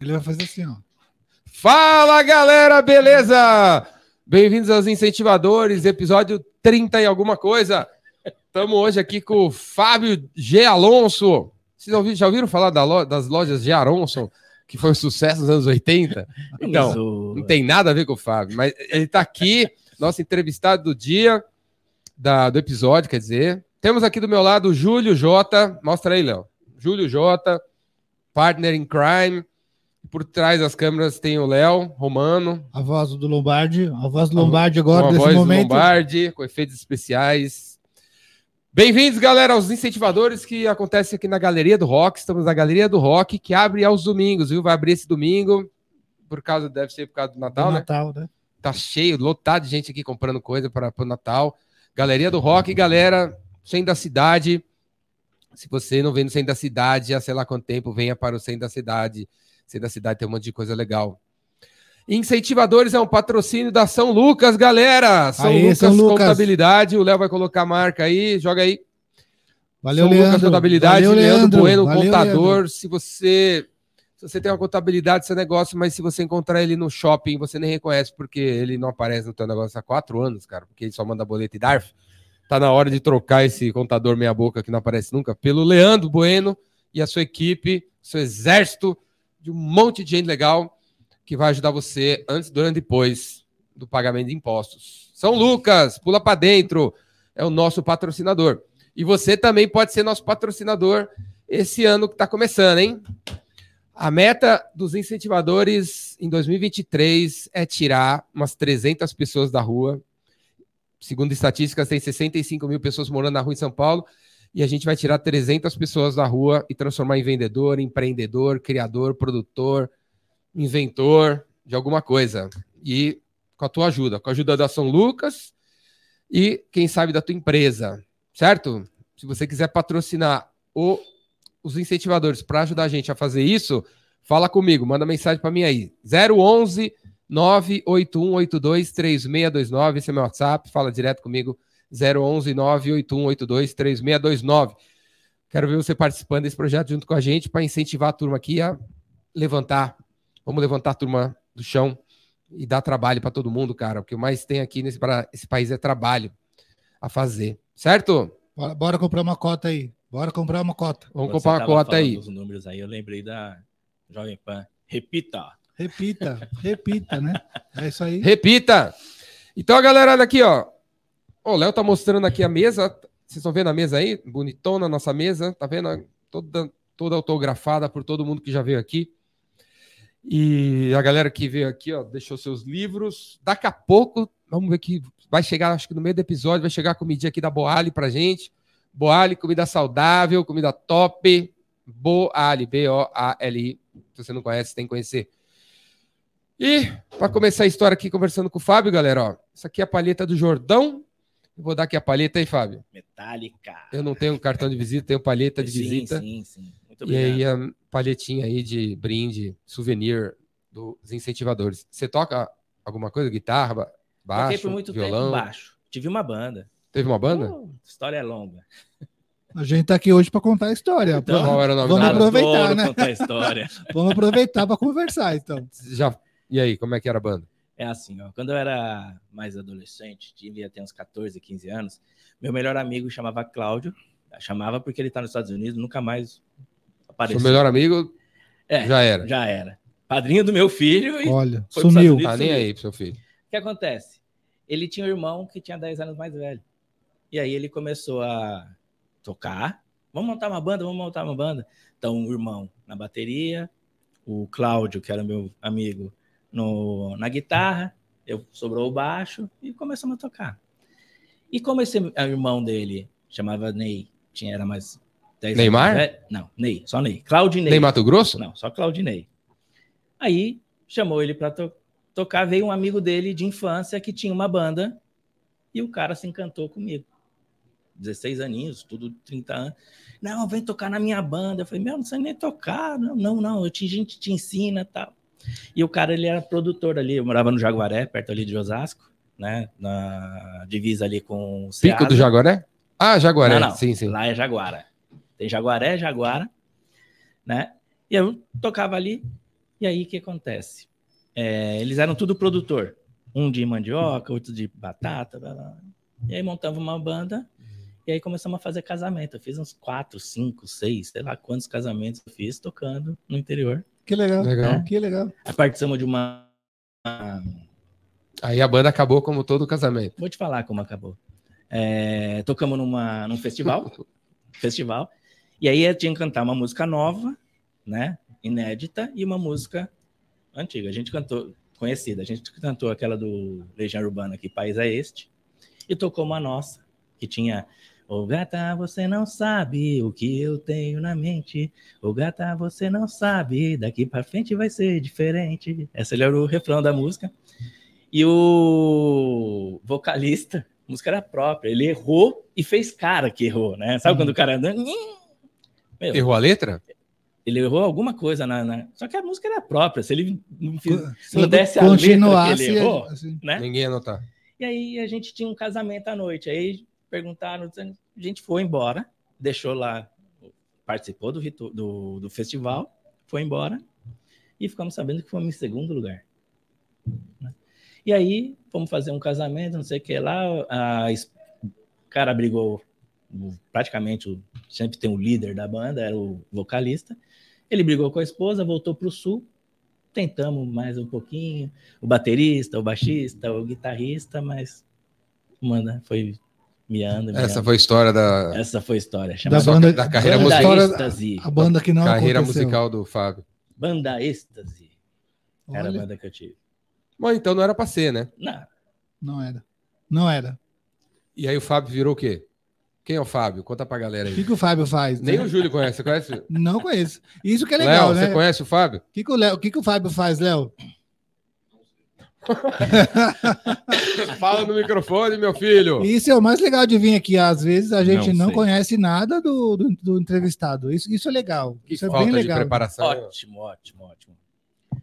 Ele vai fazer assim, ó. Fala galera, beleza? Bem-vindos aos Incentivadores, episódio 30 e alguma coisa. Estamos hoje aqui com o Fábio G. Alonso. Vocês ouviram, já ouviram falar da lo, das lojas G. Alonso, que foi um sucesso nos anos 80? Então, não tem nada a ver com o Fábio, mas ele está aqui, nosso entrevistado do dia, da, do episódio, quer dizer. Temos aqui do meu lado o Júlio J. Mostra aí, Léo. Júlio J., partner in crime por trás das câmeras tem o Léo Romano. A voz do Lombardi. A voz do Lombardi agora, nesse voz momento. Do Lombardi, com efeitos especiais. Bem-vindos, galera, aos incentivadores que acontecem aqui na Galeria do Rock. Estamos na Galeria do Rock, que abre aos domingos, viu? Vai abrir esse domingo, por causa, deve ser por causa do Natal, do né? Natal, né? Tá cheio, lotado de gente aqui comprando coisa para o Natal. Galeria do Rock, galera, sem da cidade. Se você não vem no centro da cidade há sei lá quanto tempo, venha para o centro da cidade Centro da cidade tem um monte de coisa legal. Incentivadores é um patrocínio da São Lucas, galera. São, aí, Lucas, São Lucas Contabilidade. O Léo vai colocar a marca aí. Joga aí. Valeu, São Leandro. Lucas Contabilidade. Valeu, Leandro, Leandro Bueno, Valeu, contador. Leandro. Se você se você tem uma contabilidade, seu negócio, mas se você encontrar ele no shopping, você nem reconhece, porque ele não aparece no teu negócio há quatro anos, cara, porque ele só manda boleto e DARF. Tá na hora de trocar esse contador meia-boca que não aparece nunca pelo Leandro Bueno e a sua equipe, seu exército de um monte de gente legal que vai ajudar você antes, durante e depois do pagamento de impostos. São Lucas, pula para dentro, é o nosso patrocinador. E você também pode ser nosso patrocinador esse ano que está começando, hein? A meta dos incentivadores em 2023 é tirar umas 300 pessoas da rua. Segundo estatísticas, tem 65 mil pessoas morando na rua em São Paulo e a gente vai tirar 300 pessoas da rua e transformar em vendedor, empreendedor, criador, produtor, inventor de alguma coisa. E com a tua ajuda, com a ajuda da São Lucas e quem sabe da tua empresa, certo? Se você quiser patrocinar o, os incentivadores para ajudar a gente a fazer isso, fala comigo, manda mensagem para mim aí. 011 98182 3629, esse é meu WhatsApp, fala direto comigo 011 98182 3629. Quero ver você participando desse projeto junto com a gente para incentivar a turma aqui a levantar. Vamos levantar a turma do chão e dar trabalho para todo mundo, cara. O que mais tem aqui nesse pra, esse país é trabalho a fazer, certo? Bora, bora, comprar uma cota aí. Bora comprar uma cota. Vamos comprar uma cota aí. Os números aí, eu lembrei da Jovem Pan. Repita. Repita, repita, né? É isso aí. Repita. Então, galera, olha aqui, O Léo tá mostrando aqui a mesa. Vocês estão vendo a mesa aí? Bonitona a nossa mesa. Tá vendo? Toda, toda autografada por todo mundo que já veio aqui. E a galera que veio aqui, ó, deixou seus livros. Daqui a pouco, vamos ver que vai chegar, acho que no meio do episódio, vai chegar a comidinha aqui da Boali pra gente. Boali, comida saudável, comida top. Boali, B-O-A-L-I. Se você não conhece, tem que conhecer. E para começar a história aqui, conversando com o Fábio, galera, ó. Isso aqui é a palheta do Jordão vou dar aqui a palheta aí, Fábio. Metálica. Eu não tenho cartão de visita, tenho palheta de sim, visita. Sim, sim. Muito obrigado. E aí a palhetinha aí de brinde, souvenir dos incentivadores. Você toca alguma coisa? Guitarra, baixo, Toquei por muito violão? tempo baixo. Tive uma banda. Teve uma banda? Uh, história é longa. A gente tá aqui hoje para contar a história. Então, Qual era o nome Vamos aproveitar, né? Contar a história. Vamos aproveitar para conversar, então. Já. E aí, como é que era a banda? É assim, ó, quando eu era mais adolescente, devia ter uns 14, 15 anos, meu melhor amigo chamava Cláudio, chamava porque ele está nos Estados Unidos, nunca mais apareceu. Seu melhor amigo é, já era. Já era. Padrinho do meu filho. Olha, sumiu. Tá nem aí pro seu filho. O que acontece? Ele tinha um irmão que tinha 10 anos mais velho. E aí ele começou a tocar. Vamos montar uma banda, vamos montar uma banda. Então, o irmão na bateria, o Cláudio, que era meu amigo, no, na guitarra, eu sobrou o baixo e começamos a tocar. E como esse irmão dele chamava Ney, tinha era mais 10 Neymar? Anos, não, Ney, só Ney. Claudinei. Ney Mato Grosso? Não, só Claudinei. Aí chamou ele para to tocar, veio um amigo dele de infância que tinha uma banda e o cara se encantou comigo. 16 aninhos, tudo 30 anos. Não, vem tocar na minha banda. Eu falei, meu, não sei nem tocar. Não, não, não, eu te, a gente te ensina tal. E o cara, ele era produtor ali, eu morava no Jaguaré, perto ali de Osasco, né? Na divisa ali com o Ceasa. Pico do Jaguaré? Ah, Jaguaré, não, não. sim, sim. Lá é Jaguara. Tem Jaguaré, Jaguara, né? E eu tocava ali, E aí o que acontece? É, eles eram tudo produtor. Um de mandioca, outro de batata. Blá, blá. E aí montava uma banda. E aí começamos a fazer casamento. Eu fiz uns quatro, cinco, seis, sei lá quantos casamentos eu fiz tocando no interior. Que legal. Legal. Que legal. Aí participamos de uma. Aí a banda acabou como todo casamento. Vou te falar como acabou. É, tocamos numa, num festival. festival. E aí eu tinha que cantar uma música nova, né? Inédita, e uma música antiga. A gente cantou, conhecida. A gente cantou aquela do Legião Urbana aqui, País é Este. E tocou uma nossa, que tinha. Ô gata, você não sabe o que eu tenho na mente. Ô gata, você não sabe, daqui pra frente vai ser diferente. Esse era o refrão da música. E o vocalista, a música era própria, ele errou e fez cara que errou, né? Sabe quando o cara anda. Meu, Errou a letra? ele errou alguma coisa na, na- Só que a música era própria. Se ele não, fiz, se não desse a letra que ele errou, assim, né? Ninguém ia anotar. E aí a gente tinha um casamento à noite. Aí perguntaram, a gente foi embora, deixou lá, participou do, do, do festival, foi embora e ficamos sabendo que fomos em segundo lugar. né? E aí fomos fazer um casamento, não sei o que lá. A, o cara brigou, praticamente sempre tem o líder da banda, era o vocalista. Ele brigou com a esposa, voltou para o sul. Tentamos mais um pouquinho, o baterista, o baixista, o guitarrista, mas manda, foi miando, miando. Essa foi a história da Essa foi a história. Da banda, da carreira da Banda história- Êxtase. A banda que não carreira aconteceu. musical do Fábio. Banda Êxtase. Era a Olha, banda que eu tive. Bom, então não era pra ser, né? Não, Não era. Não era. E aí o Fábio virou o quê? Quem é o Fábio? Conta pra galera O aí. que, que o Fábio faz? Nem né? o Júlio conhece. Você conhece? Não conheço. Isso que é legal, Léo, né? você conhece o Fábio? O que, que, o Léo- o que, que o Fábio faz, Léo? Fala no microfone, meu filho. Isso é o mais legal de vir aqui. Às vezes a gente Não não, conhece nada do, do, do entrevistado. Isso, isso é legal. Que Isso é falta bem de legal. preparação. ótimo, ótimo, ótimo.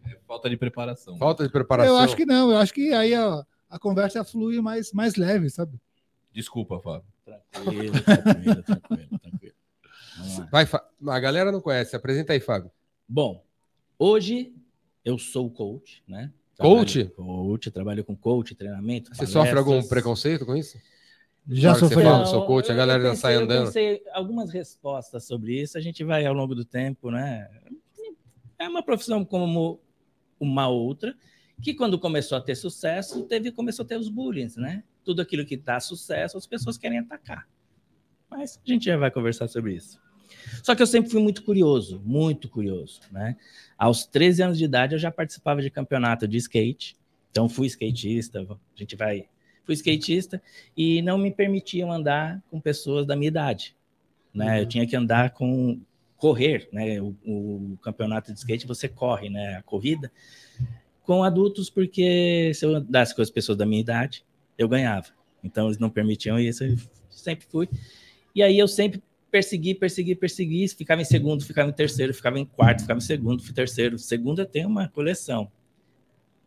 É falta de preparação. Falta de preparação. Eu acho que não. Eu acho que aí a, a conversa flui mais, mais leve, sabe? Desculpa, Fábio. Tranquilo, tranquilo, tranquilo, tranquilo. Vamos lá. Vai, A galera não conhece. Apresenta aí, Fábio. Bom, hoje eu sou coach, né? Coach? Coach, trabalho com coach, treinamento. Você sofre algum palestras. preconceito com isso? Já que você sofreu. fala, sou coach, a galera já sai andando. Eu pensei algumas respostas sobre isso, a gente vai ao longo do tempo, né? É uma profissão como uma outra, que quando começou a ter sucesso, teve, começou a ter os bullying, né? Tudo aquilo que dá sucesso, as pessoas querem atacar. Mas a gente já vai conversar sobre isso. Só que eu sempre fui muito curioso, muito curioso, né? Aos 13 anos de idade eu já participava de campeonato de skate. Então fui skatista, a gente vai, fui skatista e não me permitiam andar com pessoas da minha idade, né? Eu tinha que andar com correr, né? O, o campeonato de skate você corre, né? A corrida com adultos porque se eu andasse com as pessoas da minha idade eu ganhava. Então eles não permitiam isso, eu sempre fui. E aí eu sempre persegui, persegui, persegui, ficava em segundo, ficava em terceiro, ficava em quarto, ficava em segundo, fui terceiro. Segundo eu tenho uma coleção.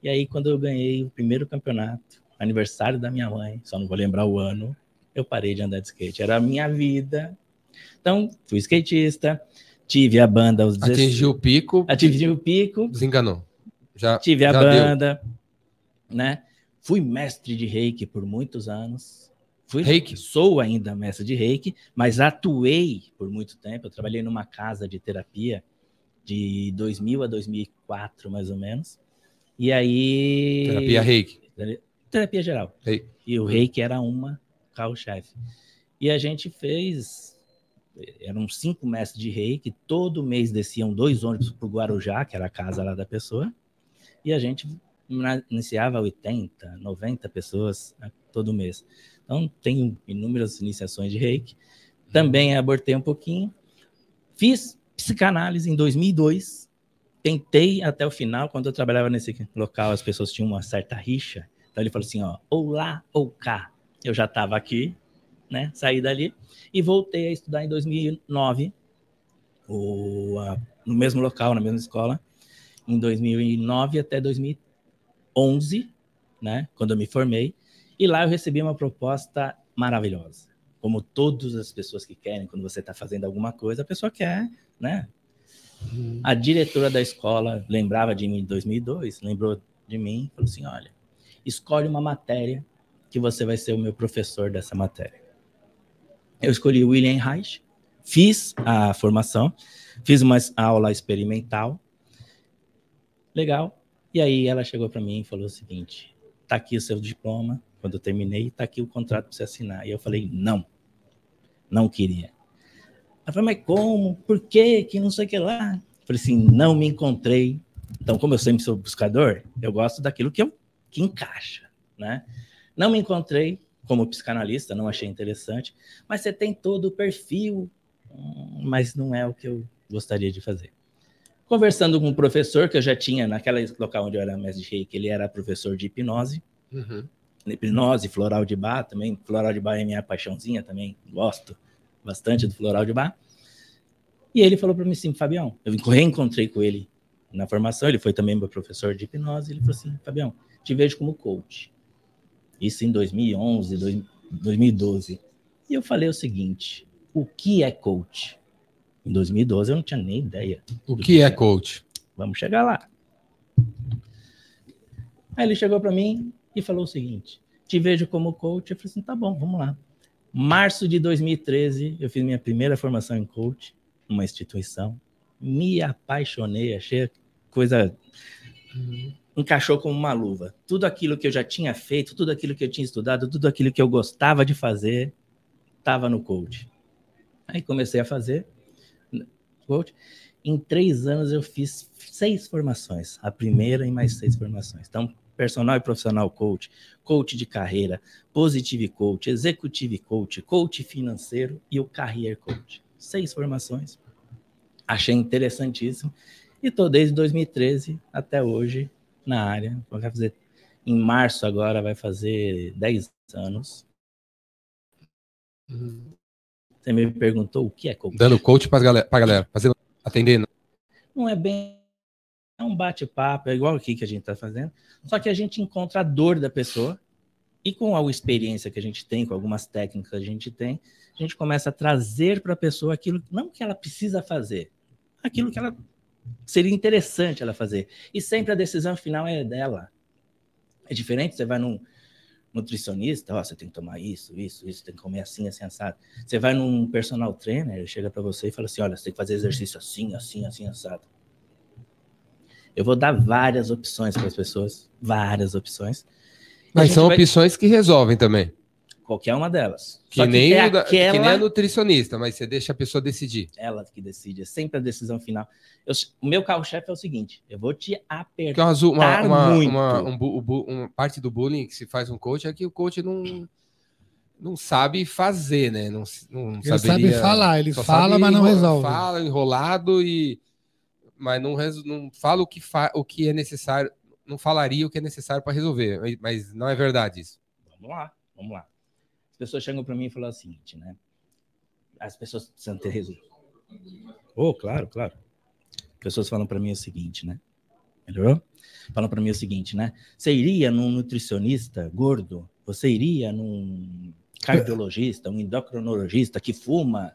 E aí quando eu ganhei o primeiro campeonato, aniversário da minha mãe, só não vou lembrar o ano, eu parei de andar de skate. Era a minha vida. Então, fui skatista, tive a banda aos 16. Atingiu o pico, Atingi o pico, desenganou. Já, tive a já deu. banda, né? Fui mestre de reiki por muitos anos. Fui, Reiki? Sou ainda mestre de reiki, mas atuei por muito tempo. Eu trabalhei numa casa de terapia de 2000 a 2004, mais ou menos. E aí. Terapia reiki. Terapia geral. Reiki. E o reiki era uma carro-chefe. E a gente fez. Eram cinco mestres de reiki. Todo mês desciam dois ônibus para o Guarujá, que era a casa lá da pessoa. E a gente iniciava 80, 90 pessoas né, todo mês. Então, tenho inúmeras iniciações de reiki. Também abortei um pouquinho. Fiz psicanálise em 2002. Tentei até o final. Quando eu trabalhava nesse local, as pessoas tinham uma certa rixa. Então, ele falou assim: ó, ou lá ou cá. Eu já estava aqui, né? Saí dali e voltei a estudar em 2009, o, a- no mesmo local, na mesma escola, em 2009 até 2011, né? Quando eu me formei. E lá eu recebi uma proposta maravilhosa. Como todas as pessoas que querem, quando você está fazendo alguma coisa, a pessoa quer, né? A diretora da escola lembrava de mim em 2002, lembrou de mim, falou assim: olha, escolhe uma matéria que você vai ser o meu professor dessa matéria. Eu escolhi William Reich, fiz a formação, fiz uma aula experimental, legal. E aí ela chegou para mim e falou o seguinte: tá aqui o seu diploma, quando eu terminei, tá aqui o contrato para você assinar. E eu falei: não, não queria. Ela falou: mas como? Por quê? Que não sei o que lá. Eu falei assim: não me encontrei. Então, como eu sempre sou buscador, eu gosto daquilo que, eu, que encaixa, né? Não me encontrei como psicanalista, não achei interessante, mas você tem todo o perfil, hum, mas não é o que eu gostaria de fazer. Conversando com um professor que eu já tinha naquela local onde eu era mestre de reiki, ele era professor de hipnose, Uhum. Hipnose, floral de bar também, floral de bar é minha paixãozinha também, gosto bastante do floral de bar. E ele falou para mim assim, Fabião, eu reencontrei com ele na formação, ele foi também meu professor de hipnose, ele falou assim, Fabião, te vejo como coach. Isso em 2011, dois- 2012. E eu falei o seguinte, o que é coach? Em 2012 eu não tinha nem ideia. O que é coach? Vamos chegar lá. Aí ele chegou para mim e falou o seguinte: te vejo como coach. Eu falei assim: tá bom, vamos lá. Março de 2013, eu fiz minha primeira formação em coach, numa instituição. Me apaixonei, achei coisa. Encaixou como uma luva. Tudo aquilo que eu já tinha feito, tudo aquilo que eu tinha estudado, tudo aquilo que eu gostava de fazer, estava no coach. Aí comecei a fazer coach. Em três anos eu fiz seis formações, a primeira e mais seis formações. Então, personal e profissional coach, coach de carreira, positive coach, executive coach, coach financeiro e o career coach. Seis formações. Achei interessantíssimo. E estou desde 2013 até hoje na área. Vai fazer, em março agora vai fazer 10 anos. Você me perguntou o que é coach. Dando coach pra galera, pra galera fazendo, atendendo. não é bem é um bate-papo, é igual aqui que a gente está fazendo, só que a gente encontra a dor da pessoa e com a experiência que a gente tem, com algumas técnicas que a gente tem, a gente começa a trazer para a pessoa aquilo não que ela precisa fazer, aquilo que ela seria interessante ela fazer. E sempre a decisão final é dela. É diferente, você vai num nutricionista, ó, você tem que tomar isso, isso, isso, tem que comer assim, assim, assado. Você vai num personal trainer, ele chega para você e fala assim, olha, você tem que fazer exercício assim, assim, assim, assado. Eu vou dar várias opções para as pessoas, várias opções. Mas são vai- opções que resolvem também. Qualquer uma delas. Que Só nem, é da- que aquela nem a nutricionista, mas você deixa a pessoa decidir. ela que decide, é sempre a decisão final. Eu- o meu carro-chefe é o seguinte: eu vou te apertar. uma, zu- uma, Tá uma, muito. uma, um bu- bu- uma parte do bullying que se faz um coach é que o coach não, não sabe fazer, né? Não, não Ele sabe saberia- falar, ele só fala, sabe mas não resolve. Fala enrolado e mas não, não fala o que, fa, o que é necessário, não falaria o que é necessário para resolver, mas- não é verdade isso. Vamos lá, vamos lá. As pessoas chegam para mim e falam o seguinte, né? As pessoas precisam ter resultado. Oh, claro, claro. As pessoas falam para mim o seguinte, né? Melhorou? Falam para mim o seguinte, né? Você iria num nutricionista gordo? Você iria num cardiologista, um endocrinologista que fuma?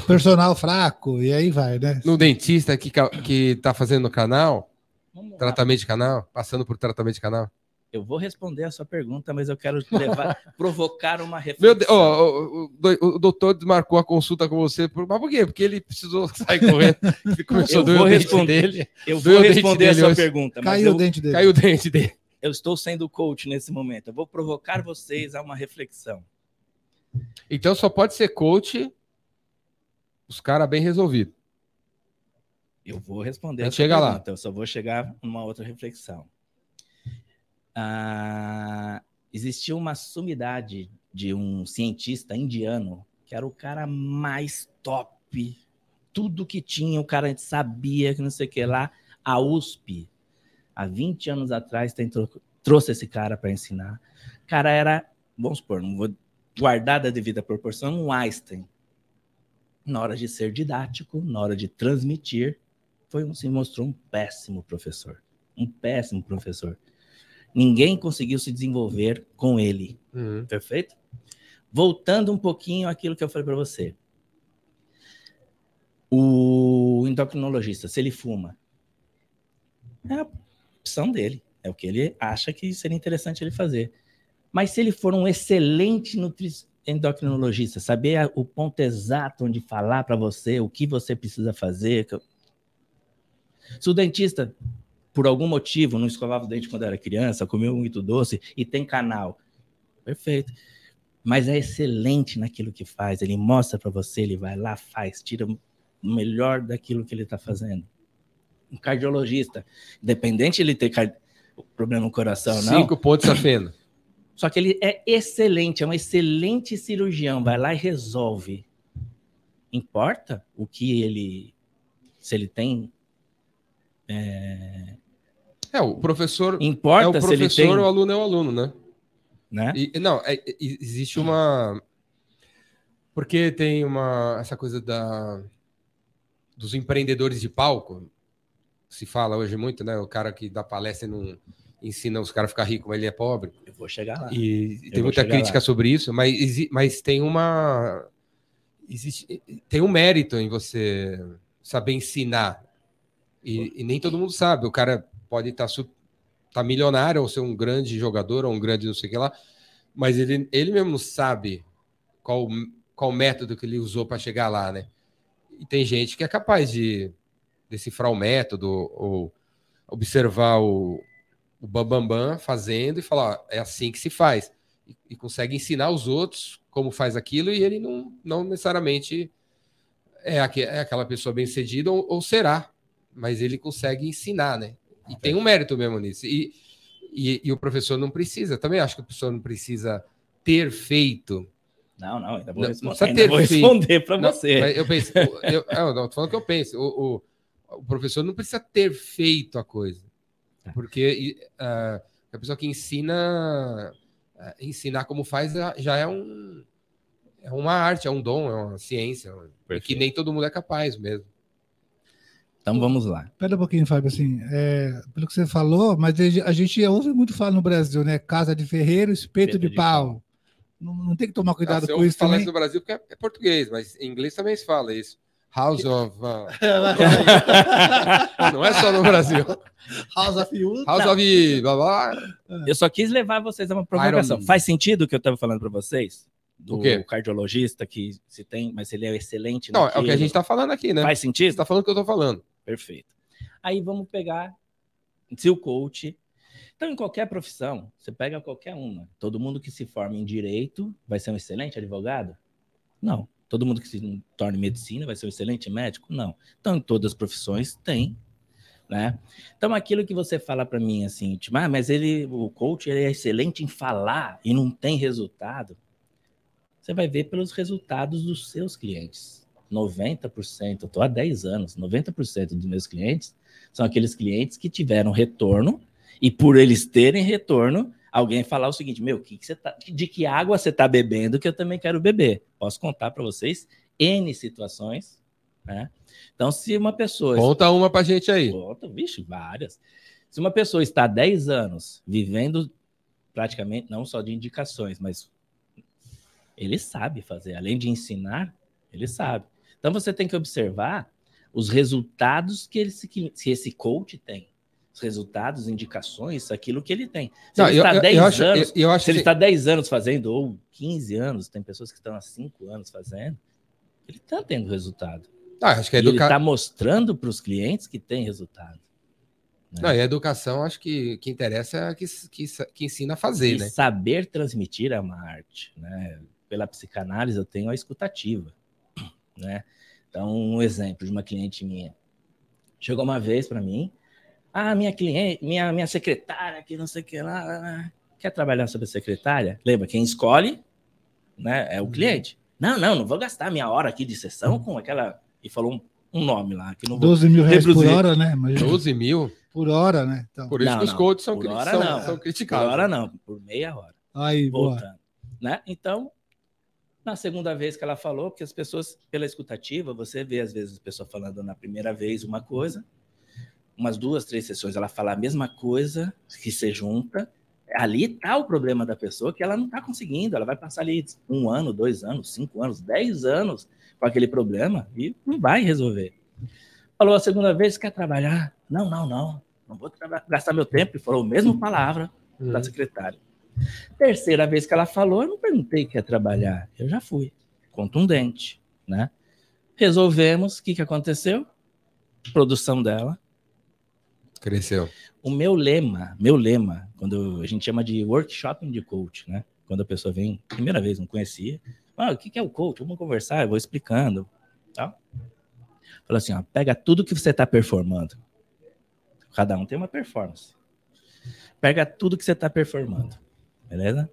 Personal fraco, e aí vai, né? No dentista que, que tá fazendo canal, Vamos lá. tratamento de canal, passando por tratamento de canal. Eu vou responder a sua pergunta, mas eu quero levar, provocar uma reflexão. Meu Deus, ó, o, o, o- doutor desmarcou a consulta com você, por, mas por quê? Porque ele precisou sair correndo, começou a Eu doer o dente dele, eu vou responder a sua hoje. pergunta, mas Caiu eu, o dente dele. caiu o dente dele. eu estou sendo coach nesse momento. Eu vou provocar vocês a uma reflexão. Então só pode ser coach os caras bem resolvidos. Eu vou responder chega lá. Eu só vou chegar numa outra reflexão. Ah, existiu uma sumidade de um cientista indiano que era o cara mais top. Tudo que tinha, o cara sabia que não sei o que lá. A USP, há 20 anos atrás, tentou, trouxe esse cara para ensinar. O cara era, vamos supor, não vou guardar da devida proporção, um Einstein. Na hora de ser didático, na hora de transmitir, foi um, se mostrou um péssimo professor. Um péssimo professor. Ninguém conseguiu se desenvolver com ele. Uhum. Perfeito? Voltando um pouquinho àquilo que eu falei para você. O endocrinologista, se ele fuma, é a opção dele. É o que ele acha que seria interessante ele fazer. Mas se ele for um excelente nutri endocrinologista, saber a- o ponto exato onde falar para você, o que você precisa fazer. Se o dentista, por algum motivo, não escovava o dente quando era criança, comeu muito doce e tem canal, perfeito. Mas é excelente naquilo que faz. Ele mostra para você, ele vai lá, faz, tira o melhor daquilo que ele está fazendo. Um cardiologista, independente de ele ter car- problema no coração, não. Cinco pontos safeno. Só que ele é excelente, é um excelente cirurgião, vai lá e resolve. Importa o que ele. Se ele tem. É, o professor é Importa o se ele professor, tem. o aluno é o aluno, né? Né? E- não, é- é- existe uma. Porque tem uma. Essa coisa da. Dos empreendedores de palco. Se fala hoje muito, né? O cara que dá palestra e não ensina os caras a ficar ricos, mas ele é pobre. Eu vou chegar lá. E tem muita crítica lá. sobre isso, mas, mas tem uma. Existe, tem um mérito em você saber ensinar. E, e nem todo mundo sabe. O cara pode estar tá milionário ou ser um grande jogador ou um grande não sei o que lá, mas ele, ele mesmo não sabe qual, qual método que ele usou para chegar lá, né? E tem gente que é capaz de decifrar o método ou observar o, o Bambambam fazendo e falar, ó, é assim que se faz. E, e consegue ensinar os outros como faz aquilo e ele não, não necessariamente é, aque- é aquela pessoa bem sucedida ou, ou será, mas ele consegue ensinar, né? E tem um mérito mesmo nisso. E, e, e o professor não precisa, também acho que o professor não precisa ter feito. Não, não, ainda vou Não, responder, ainda ter vou responder para você. eu penso, eu, eu não tô falando que eu penso. O, o, o professor não precisa ter feito a coisa. Tá. Porque ah, a pessoa que ensina, ah, ensinar como faz já- é um é uma arte, é um dom, é uma ciência, e que nem todo mundo é capaz mesmo. Então vamos lá. Pera um pouquinho, Fábio, assim, é, pelo que você falou, mas a gente ouve muito falar no Brasil, né? Casa de ferreiro, espeto, de, de pau. Não, não tem que tomar cuidado você com isso falar também? isso no Brasil porque é, é português, mas em inglês também se fala isso. House of. ah, não é só no Brasil. House of Use. House Não. of. Blá, blá. Eu só quis levar vocês a uma provocação. Iron- Faz sentido o que eu estava falando para vocês? Do cardiologista que se tem, mas ele é excelente Não, é o que a naquilo. gente tá falando aqui, né? Faz Você sentido? tá falando o que eu tô falando. Perfeito. Aí vamos pegar se o coach. Então, em qualquer profissão, você pega qualquer uma. Todo mundo que se forma em direito vai ser um excelente advogado? Não. Todo mundo que se torna em medicina vai ser um excelente médico? Não. Então, em todas as profissões tem, né? Então, aquilo que você fala para mim assim, tipo, ah, mas ele, o coach, ele é excelente em falar e não tem resultado. Você vai ver pelos resultados dos seus clientes. 90%, eu estou há 10 anos, 90% dos meus clientes são aqueles clientes que tiveram retorno e por eles terem retorno, alguém falar o seguinte, meu, que que você tá, de que água você está bebendo que eu também quero beber. Posso contar para vocês N situações, né? Então, se uma pessoa... Conta uma pra gente aí. Conta, vixe, várias. Se uma pessoa está há 10 anos vivendo praticamente, não só de indicações, mas ele sabe fazer, além de ensinar, ele sabe. Então você tem que observar os resultados que esse, que esse coach tem. Os resultados, indicações, aquilo que ele tem. Se Não, ele está eu- 10 eu acho, anos, eu, eu acho se ele está 10 anos fazendo, ou 15 anos, tem pessoas que estão há 5 anos fazendo, ele está tendo resultado. Ah, acho que a E ele educa... está mostrando para os clientes que tem resultado. né? Não, e a educação, acho que que interessa é a que, que, que ensina a fazer, E né? saber transmitir é uma arte, né? Pela psicanálise eu tenho a escutativa, né? Então, um exemplo de uma cliente minha. Chegou uma vez para mim, ah, minha cliente, minha, minha secretária, que não sei o que lá, quer trabalhar sobre a secretária? Lembra, quem escolhe, né, é o cliente. Não, não, não vou gastar minha hora aqui de sessão com aquela... E falou um, um nome lá, que não vou... 12 mil reais por Reproduzir. hora, né? Imagina. 12 mil. Por hora, né? Então, Por isso Não, que os não. coaches são, Por hora são, não. são Por criticados. hora não, por meia hora. aí, boa. voltando, né? Então, na segunda vez que ela falou, porque as pessoas, pela escutativa, você vê às vezes a pessoa falando na primeira vez uma coisa, umas duas, três sessões ela fala a mesma coisa, que se junta, ali tá o problema da pessoa, que ela não tá conseguindo, ela vai passar ali um ano, dois anos, cinco anos, dez anos com aquele problema e não vai resolver. Falou a segunda vez, quer trabalhar? Não, não, não. Não vou gastar meu tempo. E falou a mesma palavra da secretária. Terceira vez que ela falou, eu não perguntei quer trabalhar. Eu já fui. Contundente, né? Resolvemos. O que, que aconteceu? Produção dela. Cresceu. O meu lema, meu lema, quando a gente chama de workshop de coach, né? Quando a pessoa vem, primeira vez, não conhecia. Ah, o que é o coach? Vamos conversar, eu vou explicando. Tal. Fala assim, ó, pega tudo que você está performando. Cada um tem uma performance. Pega tudo que você está performando. Beleza?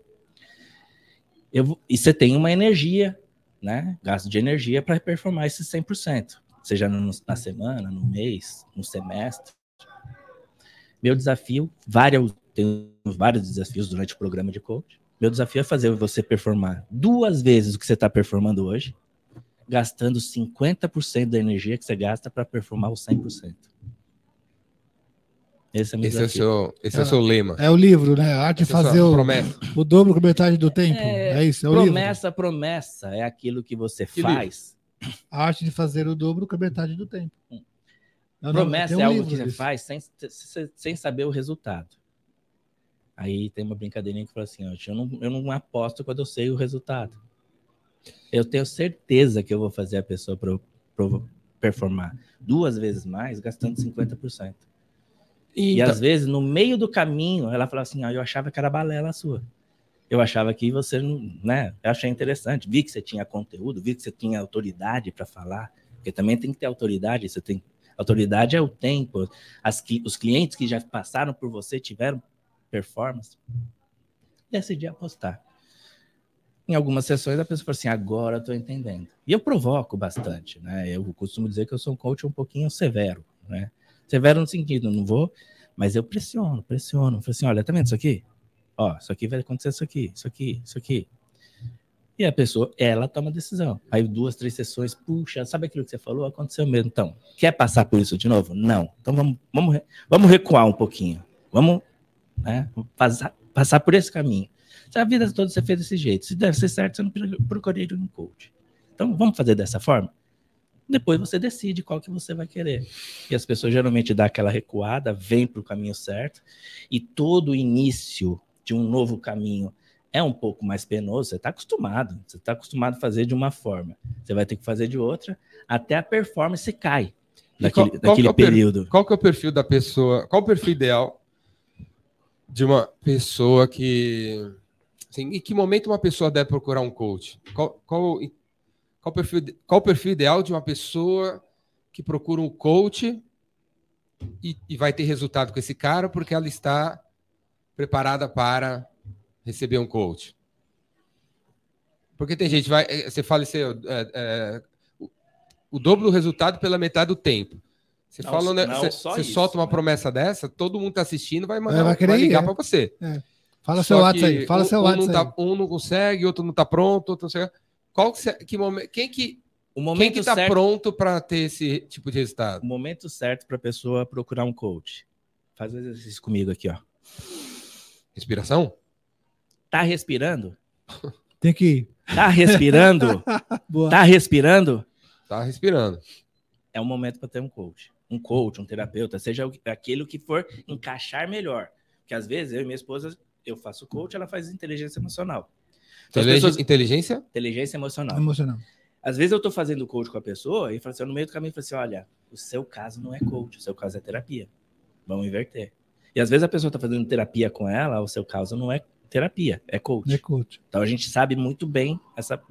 Eu, e você tem uma energia, né? Gasto de energia para performar esse 100%. Seja no- na semana, no mês, no semestre. Meu desafio, vários, tenho vários desafios durante o programa de coach. Meu desafio é fazer você performar duas vezes o que você está performando hoje, gastando 50% da energia que você gasta para performar o 100%. Esse é o meu Esse é seu, esse é o seu lema. É o livro, né? A arte de é fazer sua o, promessa. o dobro com metade do tempo. É, isso, é o livro. promessa, promessa é aquilo que você Que faz. A arte de fazer o dobro com metade do tempo. Hum. Não, não, Promessa um é algo que você disso. faz sem, sem- saber o resultado. Aí tem uma brincadeirinha que fala assim: ó, eu, não, eu não aposto quando eu sei o resultado. Eu tenho certeza que eu vou fazer a pessoa pro, pro performar duas vezes mais, gastando 50%. E Então, às vezes, no meio do caminho, ela fala assim: ó, eu achava que era balela sua. Eu achava que você não, né? Eu achei interessante. Vi que você tinha conteúdo, vi que você tinha autoridade para falar, porque também tem que ter autoridade. Você tem autoridade é o tempo. As, os clientes que já passaram por você tiveram performance. Decidi apostar. Em algumas sessões a pessoa fala assim: agora tô entendendo. E eu provoco bastante, né? Eu costumo dizer que eu sou um coach um pouquinho severo, né? Severo no sentido, não vou, mas eu pressiono, pressiono. Falo assim: olha, tá vendo isso aqui? Ó, isso aqui vai acontecer isso aqui, isso aqui, isso aqui. E a pessoa, ela toma a decisão. Aí duas, três sessões, puxa, sabe aquilo que você falou? Aconteceu mesmo. Então, quer passar por isso de novo? Não. Então vamos, vamos, vamos recuar um pouquinho. Vamos né, passar, passar por esse caminho. Se a vida toda você fez desse jeito, se ser certo, você não pro- procuraria um coach. Então vamos fazer dessa forma? Depois você decide qual que você vai querer. E as pessoas geralmente dão aquela recuada, vêm para o caminho certo, e todo início de um novo caminho é um pouco mais penoso, você está acostumado. Você está acostumado a fazer de uma forma. Você vai ter que fazer de outra, até a performance cai E naquele, qual- qual é período. Qual que é o perfil da pessoa? Qual o perfil ideal de uma pessoa que. Assim, em que momento uma pessoa deve procurar um coach? Qual, qual, qual, o perfil, qual o perfil ideal de uma pessoa que procura um coach e, e vai ter resultado com esse cara porque ela está preparada para receber um coach? Porque tem gente, vai, eh, você fala assim, é, é, o, o dobro do resultado pela metade do tempo. Você, Não, fala, né, não você, só você isso, solta uma né? promessa dessa, todo mundo tá assistindo, vai, mandar, vai vai, querer ir, ligar é. para você. Fala Só seu WhatsApp que aí. Fala um, seu um WhatsApp não aí. tá, um não consegue, outro não tá pronto, outro não sei. Qual que, você- que momento, quem que O quem momento que tá certo pronto para ter esse tipo de resultado? o momento certo para a pessoa procurar um coach. Faz o exercício comigo aqui, ó. Respiração? Tá respirando? Tem que ir. Tá respirando? Boa. tá respirando? Tá respirando. É o momento para ter um coach. Um coach, um terapeuta, seja o- aquilo que for encaixar melhor. Porque às vezes eu e minha esposa, eu faço coach, ela faz inteligência emocional. Então, pessoas- inteligência? Inteligência emocional. Emocional. Às vezes eu tô fazendo coach com a pessoa e falo assim, no meio do caminho, eu falo assim, olha, o seu caso não é coach, o seu caso é terapia. Vamos inverter. E às vezes a pessoa tá fazendo terapia com ela, o seu caso não é terapia, é coach. É coach. Então a gente sabe muito bem essa.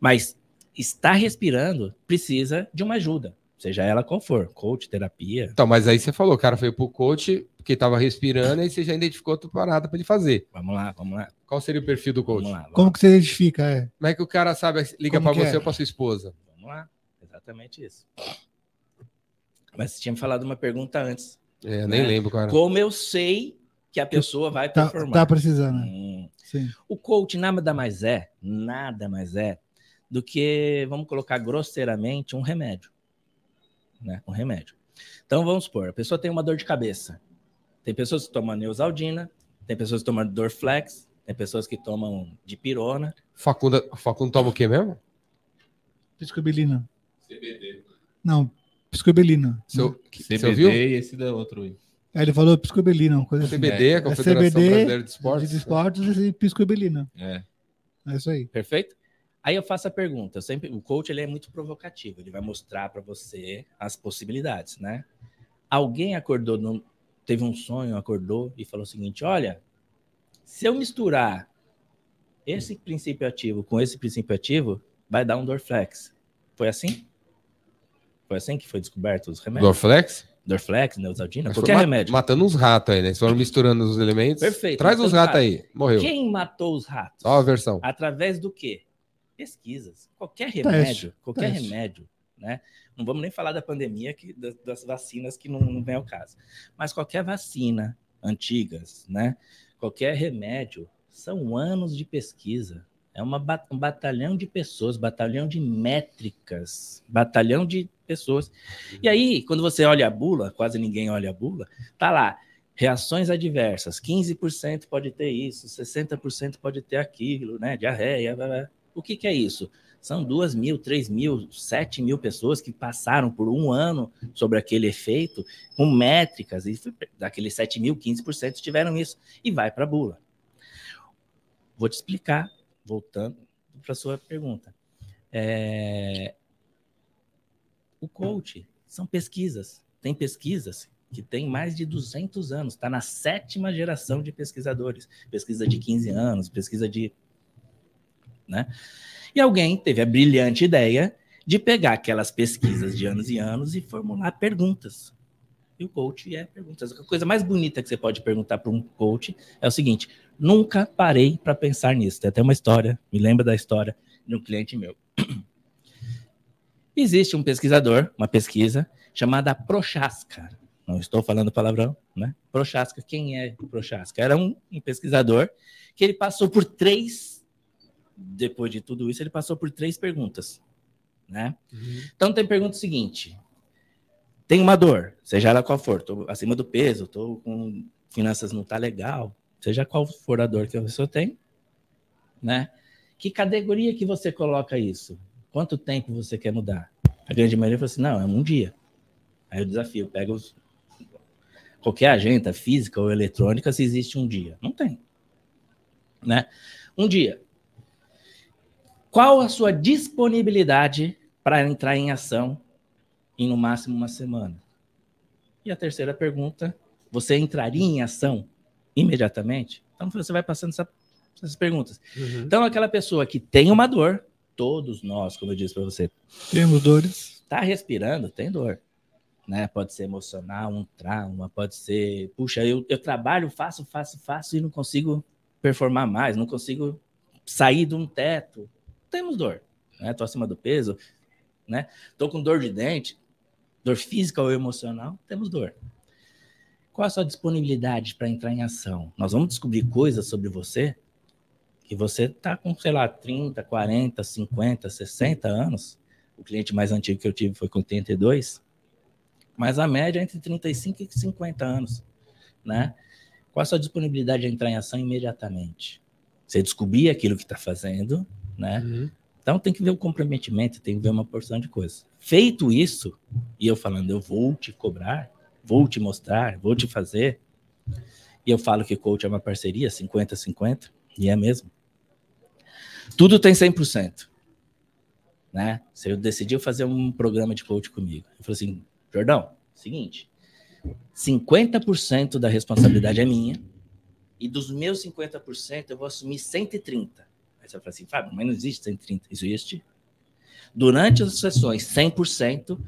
Mas estar respirando precisa de uma ajuda, seja ela qual for, coach, terapia. Então, mas aí você falou, o cara foi pro coach porque tava respirando, aí você já identificou outra parada para ele fazer. Vamos lá, vamos lá, Qual seria o perfil do coach? vamos lá. Vamos Como que você identifica? É. Como é que o cara sabe, liga Como para você é? ou para sua esposa? Vamos lá, exatamente isso. Mas você tinha me falado uma pergunta antes. É, eu nem Né? lembro, cara. Como eu sei que a pessoa vai Tá, performar? tá precisando. né? Hum. Sim. O coach nada mais é, nada mais é do que, vamos colocar grosseiramente, um remédio. Né? Um remédio. Então vamos supor, a pessoa tem uma dor de cabeça. Tem pessoas que tomam Neusaldina, tem pessoas que tomam Dorflex, tem pessoas que tomam dipirona. Facundo, Facundo toma o quê mesmo? Piscobilina. CBD. Não. Piscobelina. Seu, que- você CBD ouviu? e esse da outro. aí. Aí ele falou piscobelina, uma coisa assim. CBD, a É Confederação CBD Brasileira de Esportes. De esportes e piscobelina. É. É isso aí. Perfeito? Aí eu faço a pergunta. Eu sempre, o coach ele é muito provocativo. Ele vai mostrar para você as possibilidades, né? Alguém acordou, no- teve um sonho, acordou e falou o seguinte: olha, se eu misturar esse princípio ativo com esse princípio ativo, vai dar um Dorflex. Foi assim? Foi assim que foi descoberto os remédios? Dorflex? Dorflex, Neosaldina, Mas qualquer ma- remédio. Matando uns ratos aí, né? Eles foram misturando os elementos. Perfeito, Traz os matando ratos aí. Morreu. Quem matou os ratos? Só a versão. Através do quê? Pesquisas. Qualquer remédio, qualquer teste. remédio, né? Não vamos nem falar da pandemia, que, das, das vacinas que não, não vem ao caso. Mas qualquer vacina antigas, né? Qualquer remédio, são anos de pesquisa. É uma, um batalhão de pessoas, batalhão de métricas, batalhão de pessoas. E aí, quando você olha a bula, quase ninguém olha a bula, tá lá, reações adversas, 15% pode ter isso, 60% pode ter aquilo, né? Diarreia, blá, blá. O que, que é isso? São duas mil, três mil, sete mil pessoas que passaram por um ano sobre aquele efeito, com métricas, e daqueles 7 mil, 15% tiveram isso, e vai para a bula. Vou te explicar, voltando para sua pergunta. É, O coach são pesquisas. Tem pesquisas que tem mais de 200 anos, está na sétima geração de pesquisadores. Pesquisa de 15 anos, pesquisa de. Né? E alguém teve a brilhante ideia de pegar aquelas pesquisas de anos e anos e formular perguntas. E o coach é perguntas. A coisa mais bonita que você pode perguntar para um coach é o seguinte: nunca parei para pensar nisso. Tem até uma história, me lembra da história de um cliente meu. Existe um pesquisador, uma pesquisa chamada Prochaska. Não estou falando palavrão, né? Prochaska, quem é Prochaska? Era um, um pesquisador que ele passou por três, depois de tudo isso, ele passou por três perguntas, né? Então tem pergunta seguinte: tem uma dor, seja ela qual for, tô acima do peso, tô com finanças não tá legal, seja qual for a dor que a pessoa tem, né? Que categoria que você coloca isso? Quanto tempo você quer mudar? A grande maioria falou assim: não, é um dia. Aí o desafio, pega os, qualquer agenda física ou eletrônica se existe um dia. Não tem. Né? Um dia. Qual a sua disponibilidade para entrar em ação em no máximo uma semana? E a terceira pergunta, você entraria em ação imediatamente? Então você vai passando essa- essas perguntas. Uhum. Então aquela pessoa que tem uma dor, todos nós, como eu disse para você, Temos dores. tá respirando, tem dor. Né? Pode ser emocional, um trauma, pode ser, puxa, eu, eu trabalho, faço, faço, faço e não consigo performar mais, não consigo sair de um teto. Temos dor, né? Tô acima do peso, né? Tô com dor de dente, dor física ou emocional, temos dor. Qual a sua disponibilidade para entrar em ação? Nós vamos descobrir coisas sobre você que você tá com, sei lá, 30, 40, 50, 60 anos. O cliente mais antigo que eu tive foi com 32, mas a média é entre 35 e 50 anos, né? Qual a sua disponibilidade de entrar em ação imediatamente? Você descobrir aquilo que está fazendo, né? Uhum. Então tem que ver o comprometimento, tem que ver uma porção de coisas. Feito isso, e eu falando, eu vou te cobrar, vou te mostrar, vou te fazer, e eu falo que coach é uma parceria, 50-50, e é mesmo. Tudo tem 100%. Né? Você decidiu fazer um programa de coach comigo. Eu falei assim, Jordão, seguinte, 50% da responsabilidade é minha, e dos meus 50% eu vou assumir 130%. Aí você vai falar assim, Fábio, mas não existe 130, existe. Durante as sessões, 100%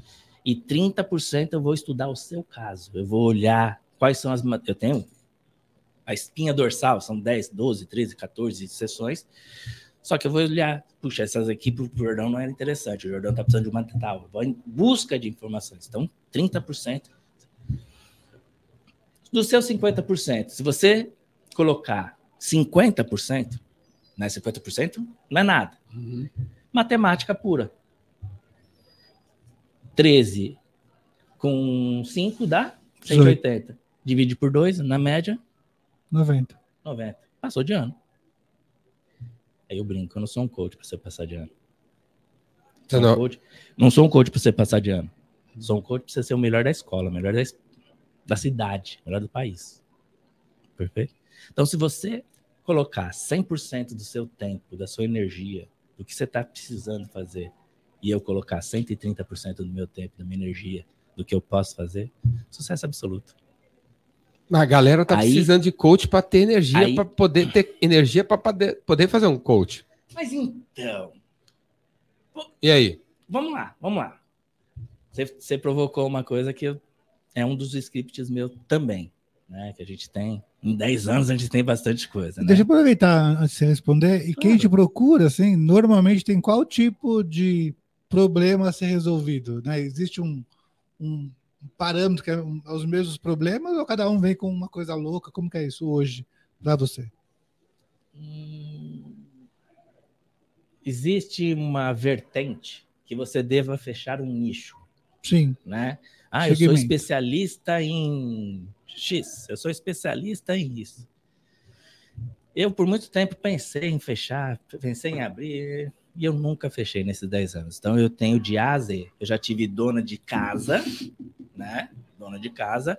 e 30% eu vou estudar o seu caso. Eu vou olhar quais são as. Eu tenho a espinha dorsal, são 10, 12, 13, 14 sessões. Só que eu vou olhar, puxa, essas aqui pro Jordão não era interessante. O Jordão tá precisando de uma tal. Vou em busca de informações. Então, 30%. Dos seus 50%, se você colocar 50%, né? 50% não é nada. Uhum. Matemática pura. 13 com 5 dá 180. Divide por 2, na média, 90. 90. Passou de ano. Aí eu brinco, eu não sou um coach para você passar de ano. Sou um não- coach- não sou um coach para você passar de ano. Sou um coach para você ser o melhor da escola, o melhor da, da cidade, o melhor do país. Perfeito? Então, se você colocar 100% do seu tempo, da sua energia, do que você está precisando fazer, e eu colocar 130% do meu tempo, da minha energia, do que eu posso fazer, sucesso absoluto. A galera tá Aí- precisando de coach para ter energia, para poder ter energia para poder, poder fazer um coach. Mas então, E aí? vamos lá, vamos lá. Você, você provocou uma coisa que eu- é um dos scripts meu também, né? Que a gente tem, em 10 anos a gente tem bastante coisa, né? Deixa eu aproveitar antes de você responder. E quem te procura, assim, normalmente tem qual tipo de problema a ser resolvido? Né? Existe um, um parâmetro que é um- os mesmos problemas ou cada um vem com uma coisa louca? Como que é isso hoje para você? Hum, existe uma vertente que você deva fechar um nicho, Sim, né? Ah, eu sou especialista em X, eu sou especialista em isso. Eu, por muito tempo, pensei em fechar, pensei em abrir, e eu nunca fechei nesses 10 anos. Então, eu tenho de A a Z. Eu já tive dona de casa, né? Dona de casa,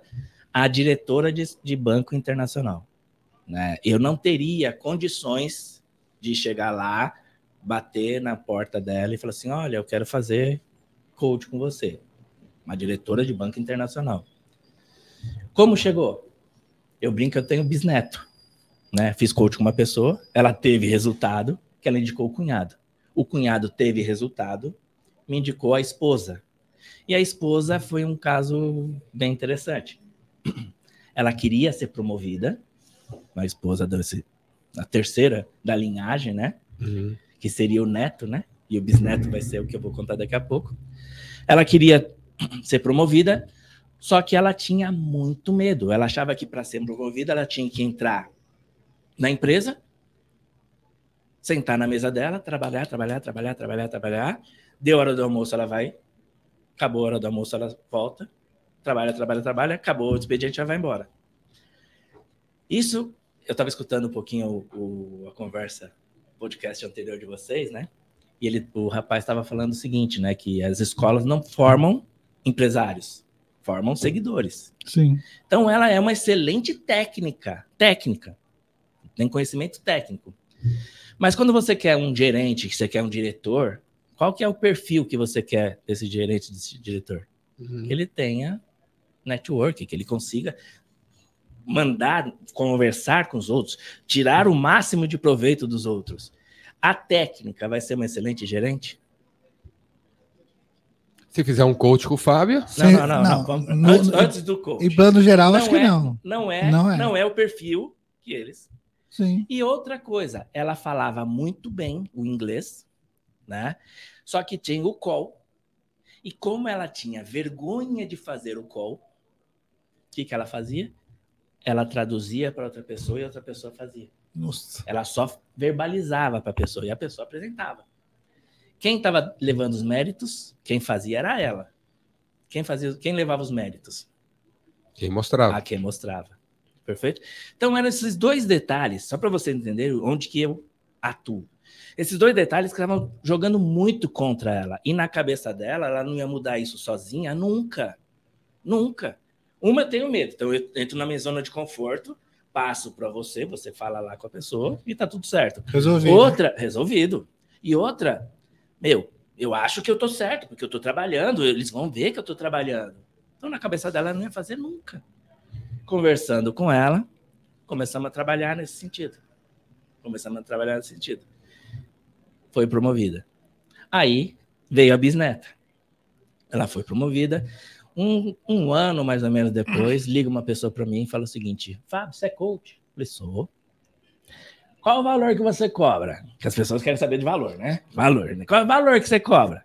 a diretora de, de banco internacional. Né? Eu não teria condições de chegar lá, bater na porta dela e falar assim: olha, eu quero fazer coach com você. Uma diretora de banco internacional. Como chegou? Eu brinco eu tenho bisneto. Né? Fiz coach com uma pessoa, ela teve resultado, que ela indicou o cunhado. O cunhado teve resultado, me indicou a esposa. E a esposa foi um caso bem interessante. Ela queria ser promovida, a esposa desse, a terceira da linhagem, né? Que seria o neto, né? E o bisneto vai ser o que eu vou contar daqui a pouco. Ela queria ser promovida, só que ela tinha muito medo. Ela achava que para ser promovida ela tinha que entrar na empresa, sentar na mesa dela, trabalhar, trabalhar, trabalhar, trabalhar, trabalhar. Deu hora do almoço, ela vai. Acabou a hora do almoço, ela volta. Trabalha, trabalha, trabalha. Acabou o expediente, ela vai embora. Isso, eu estava escutando um pouquinho o, o- a conversa, podcast anterior de vocês, né? E ele, o rapaz estava falando o seguinte, né? Que as escolas não formam empresários, formam seguidores. sim. Então, ela é uma excelente técnica, técnica, tem conhecimento técnico. Mas quando você quer um gerente, que você quer um diretor, qual que é o perfil que você quer desse gerente, desse diretor? Que ele tenha network, que ele consiga mandar, conversar com os outros, tirar o máximo de proveito dos outros. A técnica vai ser uma excelente gerente? Se fizer um coach com o Fábio, Não, não, não. não. não, Vamos- no- antes, antes do coach. Em plano geral, acho que é, não. Não é, Não é. não é o perfil que eles Sim. E outra coisa, ela falava muito bem o inglês, né? Só que tinha o call. E como ela tinha vergonha de fazer o call, o que, que ela fazia? Ela traduzia para outra pessoa e outra pessoa fazia. Nossa. Ela só verbalizava para a pessoa e a pessoa apresentava. Quem estava levando os méritos, quem fazia era ela. Quem fazia, quem levava os méritos? quem mostrava. a quem mostrava. Perfeito? Então, eram esses dois detalhes, só para você entender onde que eu atuo. Esses dois detalhes que estavam jogando muito contra ela. E na cabeça dela, ela não ia mudar isso sozinha nunca. Nunca. Uma, eu tenho medo. Então, eu entro na minha zona de conforto, passo para você, você fala lá com a pessoa e tá tudo certo. Resolvido. Outra, resolvido. E outra, meu, eu acho que eu tô certo, porque eu tô trabalhando, eles vão ver que eu tô trabalhando. Então, na cabeça dela, ela não ia fazer nunca. Conversando com ela, começamos a trabalhar nesse sentido. Começamos a trabalhar nesse sentido. Foi promovida. Aí veio a bisneta. Ela foi promovida. Um, um ano mais ou menos depois, liga uma pessoa para mim e fala o seguinte: Fábio, você é coach? Eu falei, sou. Qual o valor que você cobra? Que as pessoas querem saber de valor, né? Valor. Né? Qual é o valor que você cobra?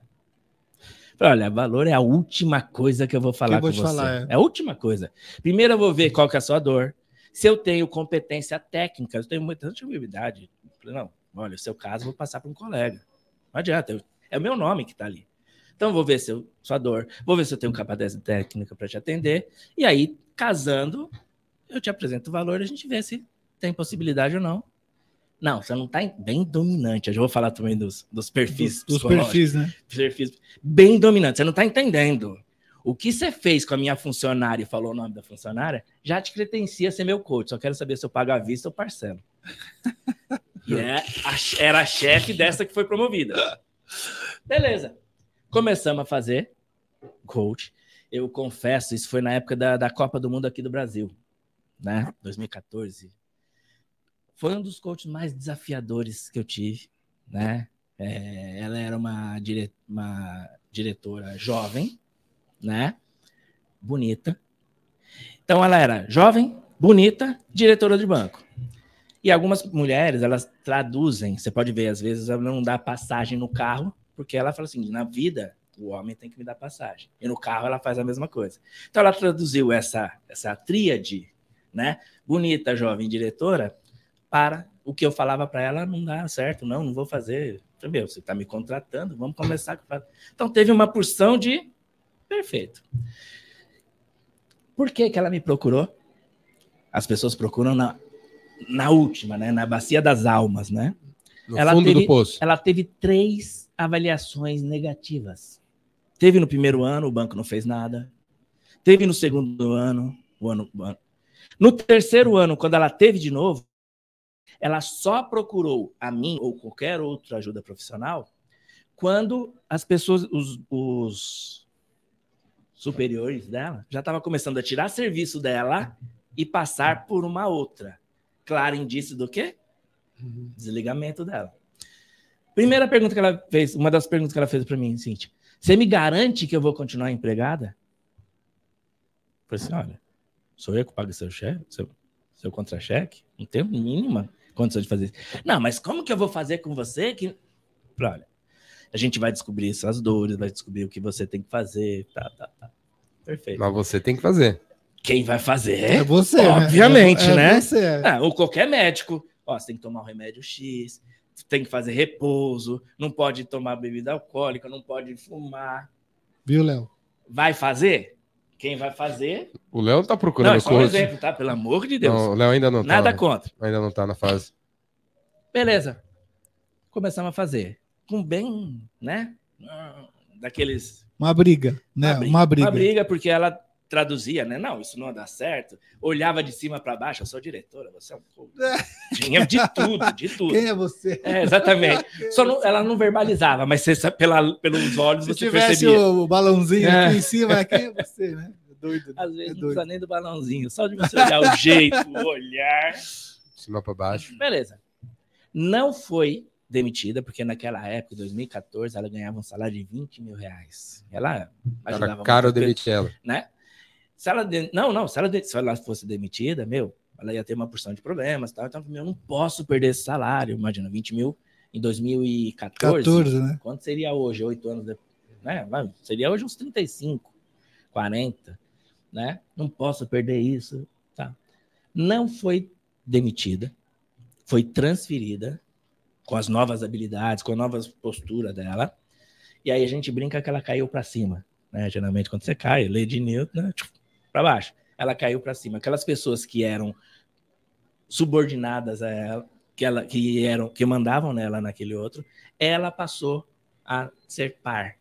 Olha, valor é a última coisa que eu vou falar eu vou com você. falar, é. é a última coisa. Primeiro eu vou ver qual que é a sua dor. Se eu tenho competência técnica, eu tenho muita habilidade. Falei, Não, olha, o seu caso eu vou passar para um colega. Não adianta, eu- é o meu nome que está ali. Então, eu vou ver se eu, sua dor, vou ver se eu tenho capacidade técnica para te atender. E aí, casando, eu te apresento o valor e a gente vê se tem possibilidade ou não. Não, você não está bem dominante. Eu já vou falar também dos, dos perfis. Dos, dos perfis, né? perfis bem dominante. Você não está entendendo. O que você fez com a minha funcionária e falou o nome da funcionária, já te credencia ser meu coach. Só quero saber se eu pago à vista ou parcelo. e é, a- era a chefe dessa que foi promovida. Beleza. Começamos a fazer coach. Eu confesso, isso foi na época da, da Copa do Mundo aqui do Brasil, né? 2014. Foi um dos coaches mais desafiadores que eu tive, né? É, ela era uma, dire- uma diretora jovem, né? Bonita. Então ela era jovem, bonita, diretora de banco. E algumas mulheres, elas traduzem, você pode ver, às vezes ela não dá passagem no carro, porque ela fala assim, na vida, o homem tem que me dar passagem. E no carro ela faz a mesma coisa. Então ela traduziu essa, essa tríade, né? Bonita, jovem, diretora, para o que eu falava para ela, não dá certo, não, não vou fazer. Meu, você está me contratando, vamos começar. com- Então teve uma porção de perfeito. Por que, que ela me procurou? As pessoas procuram na, na última, né? Na bacia das almas, né? No Ela fundo teve- do poço. Ela teve três avaliações negativas. Teve no primeiro ano, o banco não fez nada. Teve no segundo ano, o ano, o ano. No terceiro ano, quando ela teve de novo, ela só procurou a mim ou qualquer outra ajuda profissional quando as pessoas, os, os superiores dela, já estavam começando a tirar serviço dela e passar por uma outra. Claro indício do quê? Desligamento dela. Primeira pergunta que ela fez, uma das perguntas que ela fez para mim, Cintia, você me garante que eu vou continuar empregada? Eu falei assim, olha, sou eu que pago seu cheque, seu, seu contra-cheque? Não tenho mínima condição de fazer isso. Não, mas como que eu vou fazer com você que... Olha, a gente vai descobrir suas dores, vai descobrir o que você tem que fazer, tá, tá, tá. Perfeito. Mas você tem que fazer. Quem vai fazer? É você, Obviamente, né? É, né? Você. Ah, ou qualquer médico. Ó, você tem que tomar o remédio X, tem que fazer repouso, não pode tomar bebida alcoólica, não pode fumar. Viu, Léo? Vai fazer? Quem vai fazer? O Léo tá Não, procurando é só um exemplo, tá? Pelo amor de Deus. Não, o Léo ainda não Nada tá. contra. Ainda não tá na fase. Beleza. Começamos a fazer. Com bem, né? Ah, Daqueles Uma briga, né? Uma briga. Uma briga, porque ela traduzia, né? Não, isso não dá certo. Olhava de cima para baixo, eu sou diretora, você é um coach. Tinha de tudo, de tudo. Quem é você? É, exatamente. Só não- ela não verbalizava, mas você, pela, pelos olhos Se você tivesse percebia. o, o balãozinho É. aqui em cima, quem é você, né? É doido. né? Às vezes é não precisa nem do balãozinho, só de você olhar o jeito, o olhar. De cima pra baixo. Beleza. Não foi demitida, porque naquela época, em 2014, ela ganhava um salário de 20 mil reais. Ela ajudava Era caro demitir ela. né? Se ela de- não, não, se ela, de- se ela fosse demitida, meu, ela ia ter uma porção de problemas, tal. Então, eu não posso perder esse salário. Imagina, 20 mil em 2014. 14, né? Quanto seria hoje, oito anos depois? Né? Seria hoje uns 35, 40, né? Não posso perder isso, tá? Não foi demitida, foi transferida com as novas habilidades, com a nova postura dela. E aí a gente brinca que ela caiu para cima, né? Geralmente quando você cai, lei de Newton, né? Para baixo. Ela caiu para cima. Aquelas pessoas que eram subordinadas a ela, que ela que eram que mandavam nela naquele outro, ela passou a ser par.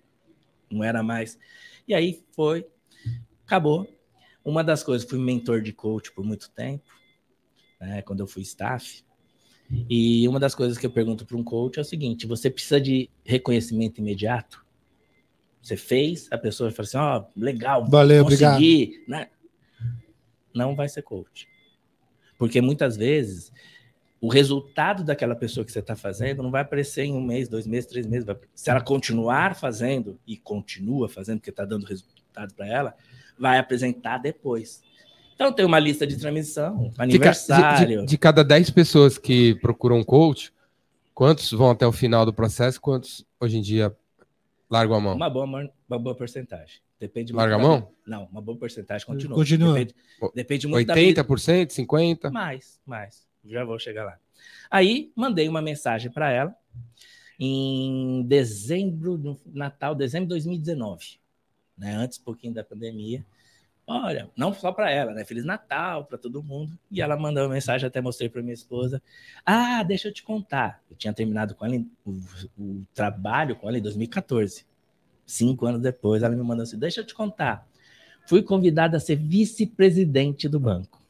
Não era mais. E aí foi, acabou. Uma das coisas, fui mentor de coach por muito tempo, né, quando eu fui staff. E uma das coisas que eu pergunto para um coach é o seguinte: você precisa de reconhecimento imediato? Você fez, a pessoa fala assim: ó, legal, Valeu, consegui, né? Não vai ser coach. Porque muitas vezes o resultado daquela pessoa que você está fazendo não vai aparecer em um mês, dois meses, três meses. Se ela continuar fazendo e continua fazendo, porque está dando resultado para ela, vai apresentar depois. Então tem uma lista de transmissão, De, aniversário. de- de cada 10 pessoas que procuram um coach, quantos vão até o final do processo? Quantos hoje em dia largam a mão? Uma boa, uma boa porcentagem. Depende Larga muito a da- mão? Não, uma boa porcentagem continua. Continua. Depende, depende muito da vida. 80%, 50%? Mais, mais. Já vou chegar lá. Aí mandei uma mensagem para ela em dezembro, no Natal, dezembro de 2019, né? Antes um pouquinho da pandemia. Olha, não só para ela, né? Feliz Natal para todo mundo. E ela mandou uma mensagem, até mostrei para minha esposa. Ah, deixa eu te contar. Eu tinha terminado com ela o, o trabalho com ela em 2014. Cinco anos depois, ela me mandou assim: deixa eu te contar. Fui convidado a ser vice-presidente do banco.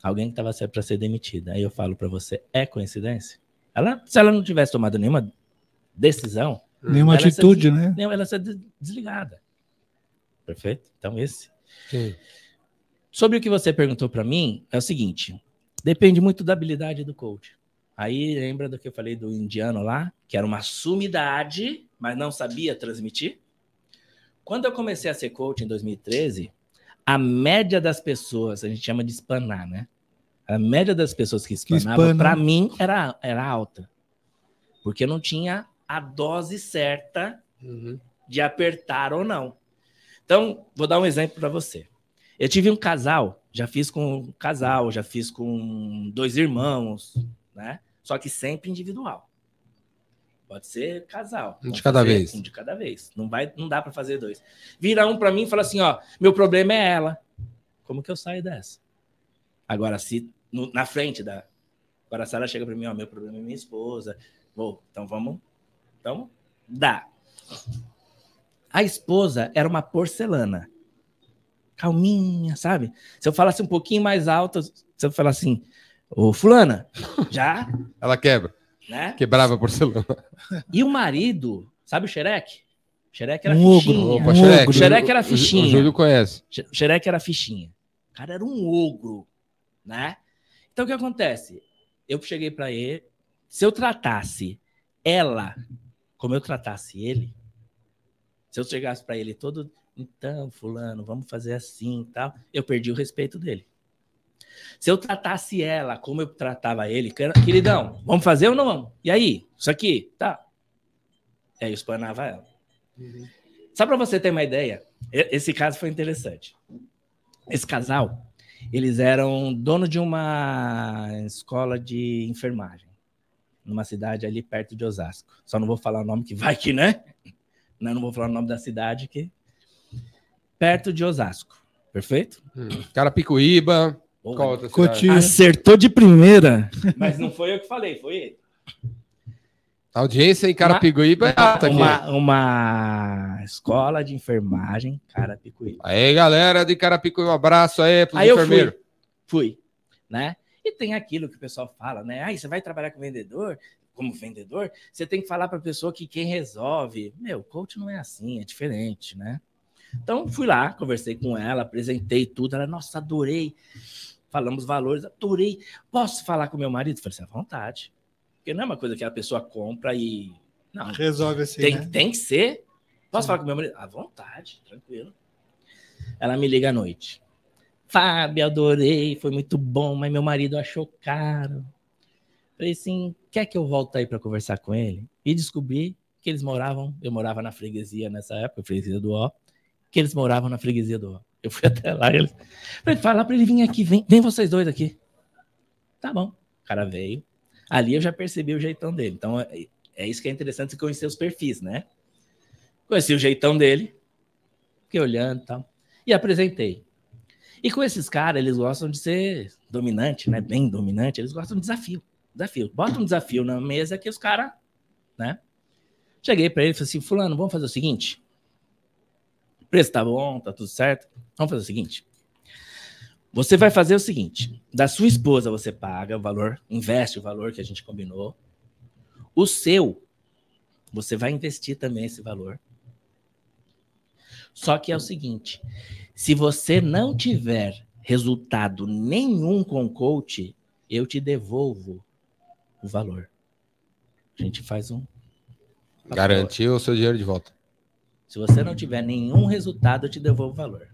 Alguém que estava para ser demitida. Aí eu falo para você, é coincidência? Ela, se ela não tivesse tomado nenhuma decisão, Nenhuma ser atitude, des- né? ela ia ser des- desligada. Perfeito? Então esse. Sim. Sobre o que você perguntou para mim, é o seguinte: depende muito da habilidade do coach. Aí lembra do que eu falei do indiano lá, que era uma sumidade, mas não sabia transmitir? Quando eu comecei a ser coach em 2013, a média das pessoas, a gente chama de espanar, né? A média das pessoas que espanavam, para mim, era, era alta. Porque eu não tinha a dose certa Uhum. de apertar ou não. Então, vou dar um exemplo para você. Eu tive um casal, já fiz com um casal, já fiz com dois irmãos, né? Só que sempre individual. Pode ser casal. Um de cada vez. Um de cada vez. Não vai, não dá para fazer dois. Vira um para mim e fala assim, ó, meu problema é ela. Como que eu saio dessa? Agora se no- na frente da Agora se ela chega para mim, ó, meu problema é minha esposa. Vou, então vamos, então dá. A esposa era uma porcelana. Calminha, sabe? Se eu falasse um pouquinho mais alto, se eu falar assim, ô fulana, já, Ela quebra. né? Quebrava a porcelana. E o marido, sabe o Xereque? Xereque era Um ogro. fichinha. Opa, Um Xereque. ogro. Xereque era O- o- fichinha. O Júlio conhece. Xe- Xereque era fichinha. O cara era um ogro, né? Então o que acontece? Eu cheguei para ele, se eu tratasse ela como eu tratasse ele, se eu chegasse para ele todo, então, fulano, vamos fazer assim e tal, eu perdi o respeito dele. Se eu tratasse ela como eu tratava ele, quer- queridão, vamos fazer ou não vamos? E aí? Isso aqui? Tá. E aí eu espanava ela. Só para você ter uma ideia, esse caso foi interessante. Esse casal, eles eram dono de uma escola de enfermagem, numa cidade ali perto de Osasco. Só não vou falar o nome que vai que, né? Não, não vou falar o nome da cidade que perto de Osasco. Perfeito? Hum. Carapicuíba. Boa. Qual outra? Cotia. Acertou de primeira. Mas não foi eu que falei, foi ele. A audiência em Carapicuíba é alta aqui. Uma, uma escola de enfermagem, cara, picuí. Aí, galera de Carapicuíba, um abraço aí pros Aí eu enfermeiros. fui, fui, né? E tem aquilo que o pessoal fala, né? Aí você vai trabalhar com vendedor, como vendedor, você tem que falar para a pessoa que quem resolve. Meu, coach não é assim, é diferente, né? Então fui lá, conversei com ela, apresentei tudo. Ela, nossa, adorei. Falamos valores, adorei. Posso falar com meu marido? Falei assim, à vontade. Porque não é uma coisa que a pessoa compra e. Não, Resolve assim, tem, né? tem que ser. Posso falar com meu marido? À vontade, tranquilo. Ela me liga à noite. Fábio, adorei, foi muito bom, mas meu marido achou caro. Falei assim, quer que eu volte aí para conversar com ele? E descobri que eles moravam, eu morava na freguesia nessa época, freguesia do Ó, que eles moravam na freguesia do Ó. Eu fui até lá, eles... Falei, fala para ele vir aqui, vem, vem vocês dois aqui. Tá bom. O cara veio. Ali eu já percebi o jeitão dele. Então, é, é isso que é interessante conhecer os perfis, né? Conheci o jeitão dele, fiquei olhando e tal, e apresentei. E com esses caras, eles gostam de ser dominante, né? Bem dominante, eles gostam de desafio. Desafio. Bota um desafio na mesa que os caras, né? Cheguei para ele e falei assim: Fulano, vamos fazer o seguinte. O preço tá bom, tá tudo certo. Vamos fazer o seguinte. Você vai fazer o seguinte: da sua esposa você paga o valor, investe o valor que a gente combinou. O seu, você vai investir também esse valor. Só que é o seguinte: se você não tiver resultado nenhum com o coach, eu te devolvo o valor. A gente faz um. Garantiu o seu dinheiro de volta. Se você não tiver nenhum resultado, eu te devolvo o valor.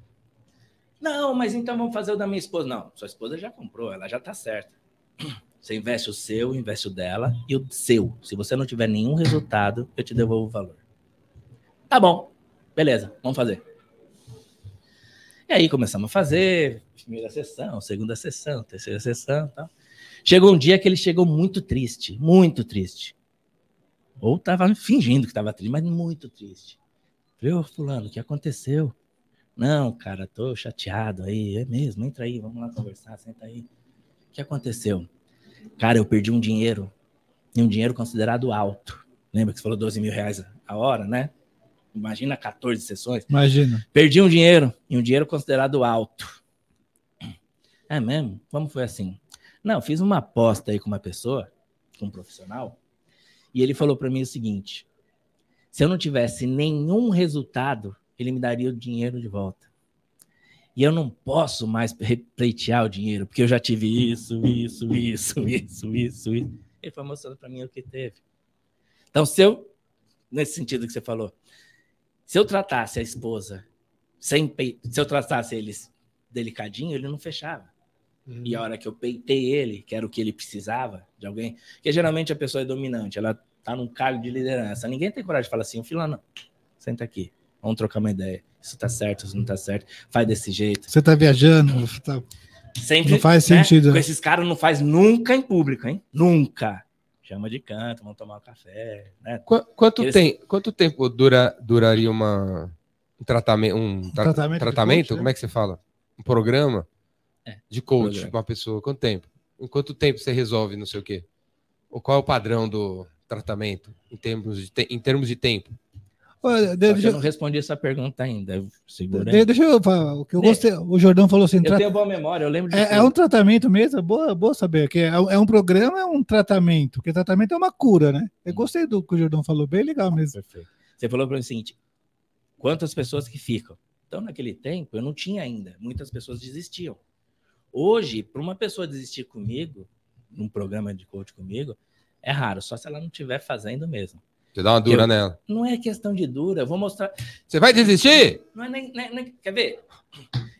Não, mas então vamos fazer o da minha esposa. Não, sua esposa já comprou, ela já tá certa. Você investe o seu, investe o dela e o seu. Se você não tiver nenhum resultado, eu te devolvo o valor. Tá bom, beleza, vamos fazer. E aí começamos a fazer, primeira sessão, segunda sessão, terceira sessão e tal. Chegou um dia que ele chegou muito triste, muito triste. Ou tava fingindo que estava triste, mas muito triste. Falei, ô fulano, o que aconteceu? Não, cara, tô chateado aí. É mesmo, entra aí, vamos lá conversar, senta aí. O que aconteceu? Cara, eu perdi um dinheiro, e um dinheiro considerado alto. Lembra que você falou 12 mil reais a hora, né? Imagina 14 sessões. Imagina. Perdi um dinheiro, e um dinheiro considerado alto. É mesmo? Como foi assim? Não, fiz uma aposta aí com uma pessoa, com um profissional, e ele falou para mim o seguinte: se eu não tivesse nenhum resultado, ele me daria o dinheiro de volta. E eu não posso mais repleitear o dinheiro, porque eu já tive isso, isso, isso, isso, isso, isso. Ele foi mostrando para mim o que teve. Então, se eu, nesse sentido que você falou, se eu tratasse a esposa sem se eu tratasse eles delicadinho, ele não fechava. Uhum. E a hora que eu peitei ele, que era o que ele precisava de alguém, porque geralmente a pessoa é dominante, ela tá num cargo de liderança. Ninguém tem coragem de falar assim, filho, senta aqui, vamos trocar uma ideia. Isso tá certo, isso não tá certo, faz desse jeito. Você tá viajando, tá... Sempre, não faz né? sentido. Com esses caras não faz nunca em público, hein? Nunca. Chama de canto, vamos tomar um café. Né? Qu quanto, Eles... tem, quanto tempo dura, duraria uma, um, tratamento, um tra tratamento? tratamento? Coach, Como né? é que você fala? Um programa é, de coach para uma pessoa? Quanto tempo? Em quanto tempo você resolve não sei o quê? Ou qual é o padrão do tratamento em termos de, em termos de tempo? Olha, deixa... Eu não respondi essa pergunta ainda. Segura deixa eu falar. O que eu gostei. O Jordão falou assim. Eu tra... tenho boa memória, eu lembro de. É, é, um tratamento mesmo? Boa, boa saber. Que é, é um programa, é um tratamento. Porque tratamento é uma cura, né? Eu gostei do que o Jordão falou, bem legal mesmo. Perfeito. Você falou para mim o seguinte: quantas pessoas que ficam? Então, naquele tempo, eu não tinha ainda. Muitas pessoas desistiam. Hoje, para uma pessoa desistir comigo, num programa de coach comigo, é raro, só se ela não estiver fazendo mesmo. Você dá uma dura eu, nela. Não é questão de dura, eu vou mostrar. Você vai desistir? Não é nem, nem, nem, Quer ver?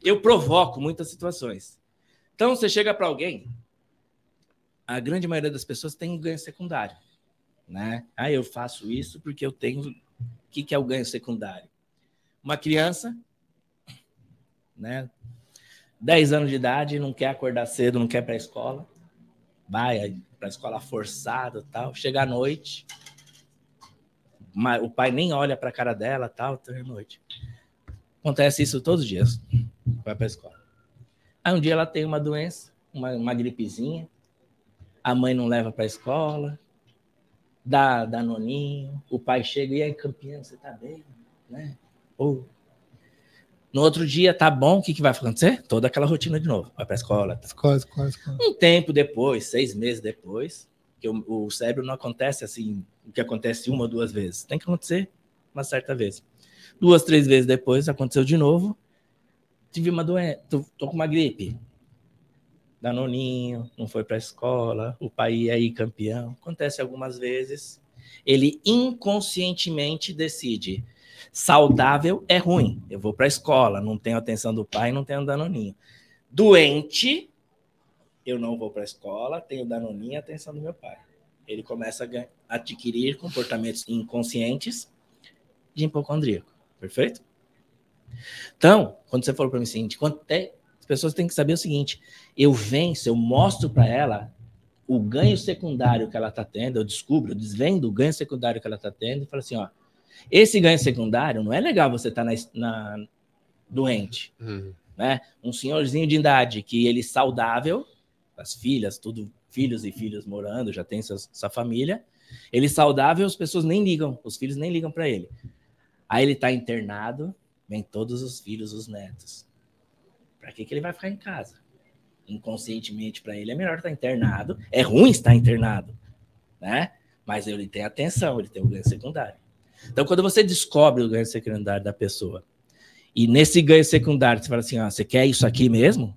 Eu provoco muitas situações. Então, você chega para alguém, a grande maioria das pessoas tem um ganho secundário. Né? Ah, eu faço isso porque eu tenho. O que, que é o ganho secundário? Uma criança, né? 10 anos de idade, não quer acordar cedo, não quer para a escola, vai para a escola forçado tal, chega à noite, o pai nem olha para a cara dela, tal, tá noite. Acontece isso todos os dias. Vai para a escola. Aí um dia ela tem uma doença, uma, uma gripezinha. A mãe não leva para a escola. Dá, dá noninho. O pai chega e aí, campeão, você tá bem, né? Ou no outro dia, tá bom, o que, que vai acontecer? Toda aquela rotina de novo. Vai para a escola. Tá. Escola, escola, escola. Um tempo depois, seis meses depois, que o, o cérebro não acontece assim o que acontece uma ou duas vezes. Tem que acontecer uma certa vez. Duas, três vezes depois, aconteceu de novo. Tive uma doença, tô, tô com uma gripe. Danoninho, não foi para a escola, o pai ia aí campeão. Acontece algumas vezes. Ele inconscientemente decide: saudável é ruim. Eu vou para a escola, não tenho atenção do pai, não tenho danoninho. Doente, eu não vou para a escola, tenho danoninho e atenção do meu pai ele começa a adquirir comportamentos inconscientes de hipocondríaco. Perfeito? Então, quando você falou para mim o seguinte, as pessoas têm que saber o seguinte: eu venço, eu mostro para ela o ganho secundário que ela está tendo, eu descubro, eu desvendo o ganho secundário que ela está tendo e falo assim: ó, esse ganho secundário não é legal você estar tá na, na, doente. Uhum. Né? Um senhorzinho de idade que ele saudável, as filhas, tudo filhos e filhas morando, já tem sua, sua família. Ele saudável, as pessoas nem ligam, os filhos nem ligam para ele. Aí ele está internado, vem todos os filhos, os netos. Para que, que ele vai ficar em casa? Inconscientemente para ele é melhor estar internado. É ruim estar internado, né? Mas ele tem atenção, ele tem o ganho secundário. Então, quando você descobre o ganho secundário da pessoa, e nesse ganho secundário você fala assim: ó, você quer isso aqui mesmo?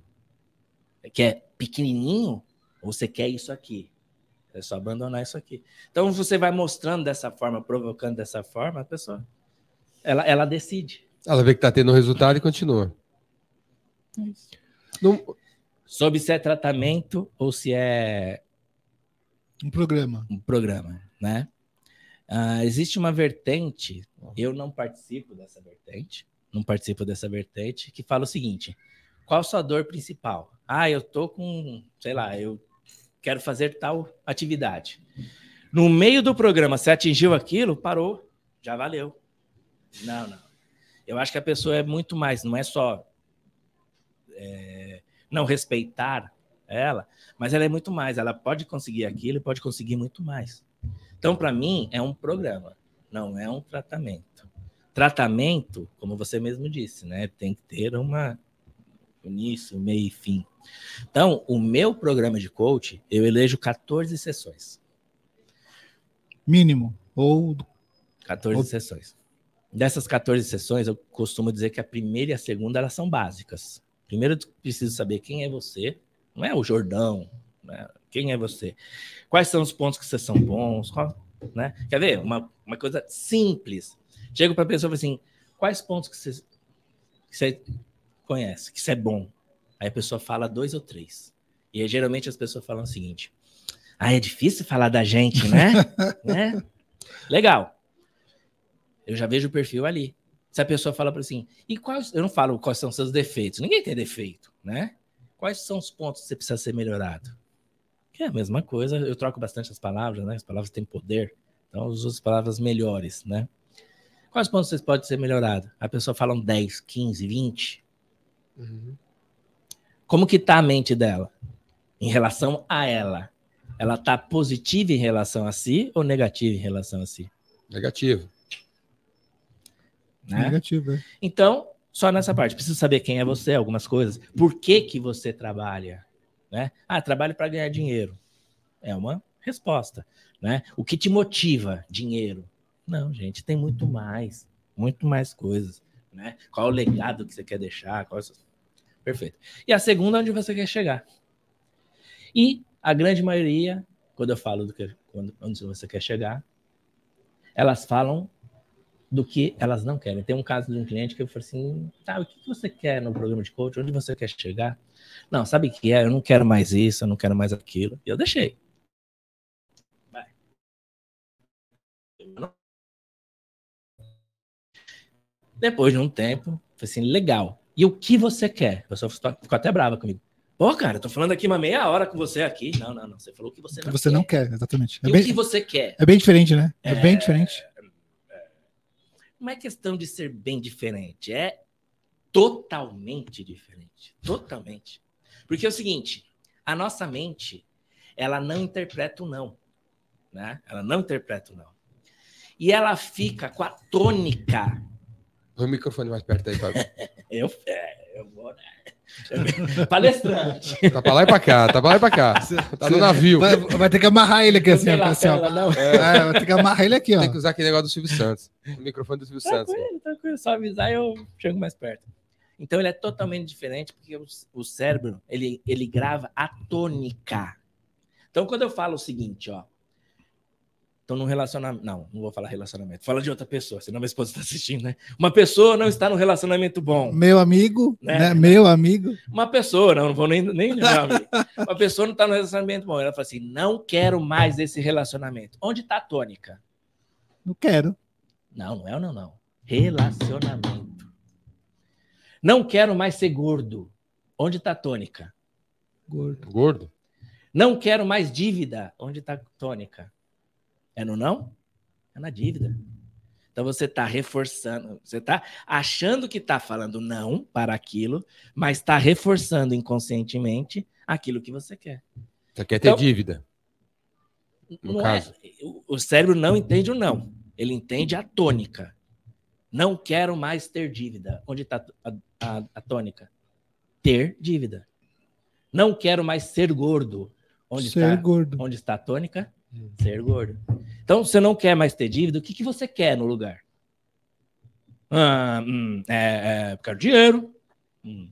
Você quer pequenininho? Ou você quer isso aqui? É só abandonar isso aqui. Então você vai mostrando dessa forma, provocando dessa forma, a pessoa ela, ela decide. Ela vê que está tendo resultado e continua. É isso. Não... Sobre se é tratamento ou se é um programa. Um programa, né? Uh, existe uma vertente, eu não participo dessa vertente, não participo dessa vertente, que fala o seguinte: qual a sua dor principal? Ah, eu tô com, sei lá, eu quero fazer tal atividade. No meio do programa, você atingiu aquilo, parou, já valeu. Não, não. Eu acho que a pessoa é muito mais, não é só é, não respeitar ela, mas ela é muito mais. Ela pode conseguir aquilo e pode conseguir muito mais. Então, para mim, é um programa, não é um tratamento. Tratamento, como você mesmo disse, né? Tem que ter uma início, meio e fim. Então, o meu programa de coach, eu elejo 14 sessões. Mínimo. Ou 14 Ou- sessões. Dessas 14 sessões, eu costumo dizer que a primeira e a segunda elas são básicas. Primeiro, eu preciso saber quem é você, não é o Jordão, né? Quem é você? Quais são os pontos que vocês são bons? Qual- né? Quer ver? Uma, uma coisa simples. Chego para a pessoa e assim: quais pontos que você, que você conhece, que você é bom? Aí a pessoa fala dois ou três. E aí, geralmente as pessoas falam o seguinte: ah, é difícil falar da gente, né? né? Legal. Eu já vejo o perfil ali. Se a pessoa fala para assim, e quais. Eu não falo quais são seus defeitos. Ninguém tem defeito, né? Quais são os pontos que você precisa ser melhorado? É a mesma coisa. Eu troco bastante as palavras, né? As palavras têm poder. Então, eu uso as palavras melhores, né? Quais pontos vocês podem ser melhorados? A pessoa fala um 10, 15, 20. Uhum. Como que tá a mente dela em relação a ela? Ela tá positiva em relação a si ou negativa em relação a si? Negativo. Né? negativo. é. Então, só nessa parte, preciso saber quem é você, algumas coisas. Por que que você trabalha? Né? Ah, trabalho para ganhar dinheiro. É uma resposta, né? O que te motiva? Dinheiro. Não, gente, tem muito mais, muito mais coisas, né? Qual o legado que você quer deixar? Qual Perfeito. E a segunda, onde você quer chegar. E a grande maioria, quando eu falo do que quando, onde você quer chegar, elas falam do que elas não querem. Tem um caso de um cliente que eu falei assim: tá, o que você quer no programa de coach? Onde você quer chegar? Não, sabe o que é? Eu não quero mais isso, eu não quero mais aquilo. E eu deixei. Vai. Depois de um tempo, falei assim: legal. E o que você quer? A pessoa ficou até brava comigo. Pô, cara, eu tô falando aqui uma meia hora com você aqui. Não, não, não. Você falou o que você não você quer. não quer, exatamente. É E o bem, que você quer? é bem diferente, né? É, bem diferente. Não é questão de ser bem diferente, é totalmente diferente. Totalmente. Porque é o seguinte, a nossa mente, ela não interpreta o não, né? Ela não interpreta o não. E ela fica com a tônica. Põe o microfone mais perto aí, Fábio. Eu, é, eu vou, né? Palestrante. Tá pra lá e pra cá, tá pra lá e pra cá. Tá no navio. Vai, vai ter que amarrar ele aqui assim, ó, assim, ó. não. É, vai ter que amarrar ele aqui, ó. Tem que usar aquele negócio do Silvio Santos. O microfone do Silvio Santos. Tranquilo, tranquilo. Só avisar eu chego mais perto. Então ele é totalmente diferente porque o, o cérebro ele, ele grava a tônica. Então quando eu falo o seguinte, ó. Então num relacionamento. Não, não vou falar relacionamento. Fala de outra pessoa, senão minha esposa está assistindo, né? Uma pessoa não está num relacionamento bom. Meu amigo, Né? né? Meu amigo. Uma pessoa, não, não vou nem, nem meu amigo. Uma pessoa não está num relacionamento bom. Ela fala assim: não quero mais esse relacionamento. Onde está a tônica? Não quero. Não, não é ou não, não. Relacionamento. Não quero mais ser gordo. Onde está a tônica? Gordo. Gordo? Não quero mais dívida. Onde está a tônica? É no não? É na dívida. Então você está reforçando, você está achando que está falando não para aquilo, mas está reforçando inconscientemente aquilo que você quer. Você quer ter Então- dívida? No Não caso. é, o- o cérebro não entende o não, ele entende a tônica. Não quero mais ter dívida. Onde está a, a- a tônica? Ter dívida. Não quero mais ser gordo. Onde Ser está? gordo. Onde está a tônica? Ser gordo. Então, você não quer mais ter dívida, o que, que você quer no lugar? Ah, hum, é, é, quero dinheiro. Hum,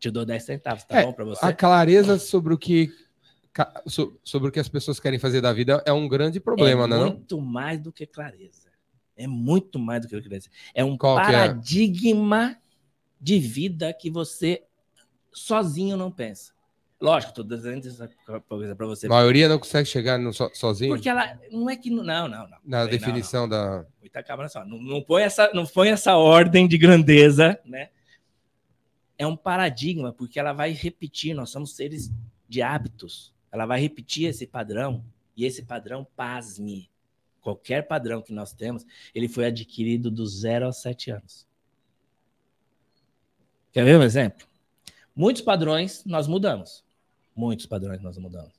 te dou 10 centavos, tá É, bom para você? A clareza sobre o que sobre o que as pessoas querem fazer da vida é um grande problema, é né? não? muito mais do que clareza. É muito mais do que clareza. É um Qual é? paradigma de vida que você sozinho não pensa. Lógico, tô dizendo essa coisa para você. A maioria não consegue chegar no so- sozinho Porque ela não é que não, não, não. não. na não, definição da. não. Olha só. Não, não põe essa, não põe essa ordem de grandeza, né? É um paradigma porque ela vai repetir. Nós somos seres de hábitos. Ela vai repetir esse padrão e esse padrão, pasme, qualquer padrão que nós temos, ele foi adquirido do zero aos sete anos. Quer ver um exemplo? Muitos padrões nós mudamos. Muitos padrões nós mudamos.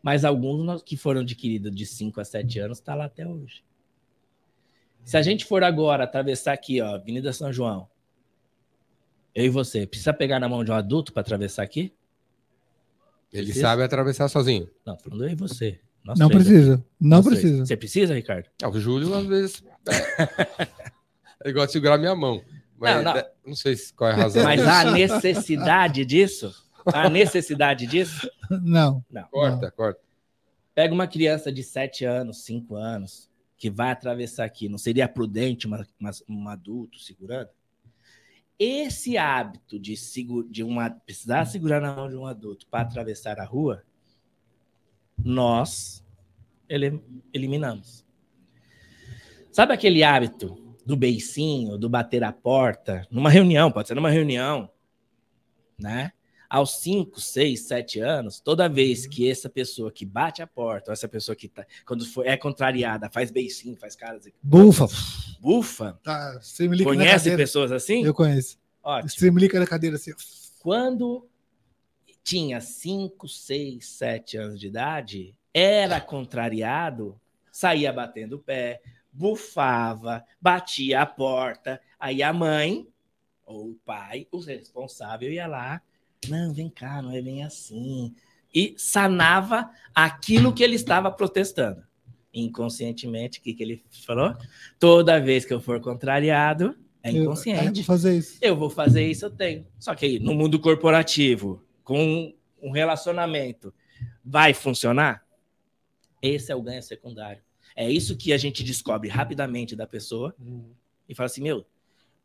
Mas alguns nós- que foram adquiridos de 5 a 7 anos está lá até hoje. Se a gente for agora atravessar aqui, ó, Avenida São João, eu e você, precisa pegar na mão de um adulto para atravessar aqui? Ele Precisa? sabe atravessar sozinho. Não, falando eu e você. Nós Não três precisa. Não. Nós três. precisa. Você precisa, Ricardo? Ah, o Júlio, às vezes. É. Ele gosta de segurar minha mão. Mas, Não, não. é, não sei se- qual é a razão. Mas há necessidade disso? Há necessidade disso? Não. Corta, corta. Pega uma criança de 7 anos, 5 anos, que vai atravessar aqui. Não seria prudente uma, uma- um adulto segurando? Esse hábito de, segu- de uma, precisar segurar na mão de um adulto para atravessar a rua, nós ele- eliminamos. Sabe aquele hábito do beicinho, do bater a porta, numa reunião, pode ser numa reunião, né? Aos 5, 6, 7 anos, toda vez que essa pessoa que bate a porta, ou essa pessoa que tá, quando for, é contrariada, faz beicinho, faz caras, Bufa. bufa, Tá, você me liga conhece pessoas assim? Eu conheço. Ótimo. Você me liga na cadeira assim. Quando tinha 5, 6, 7 anos de idade, era contrariado, saía batendo o pé, bufava, batia a porta, aí a mãe ou o pai, o responsável ia lá, não, vem cá, não é bem assim, e sanava aquilo que ele estava protestando. Inconscientemente, o que, que ele falou? Toda vez que eu for contrariado, é Eu, é, inconsciente vou fazer isso. eu vou fazer isso, eu tenho. Só que aí, no mundo corporativo, com um relacionamento, vai funcionar? Esse é o ganho secundário. É isso que a gente descobre rapidamente da pessoa e fala assim: meu,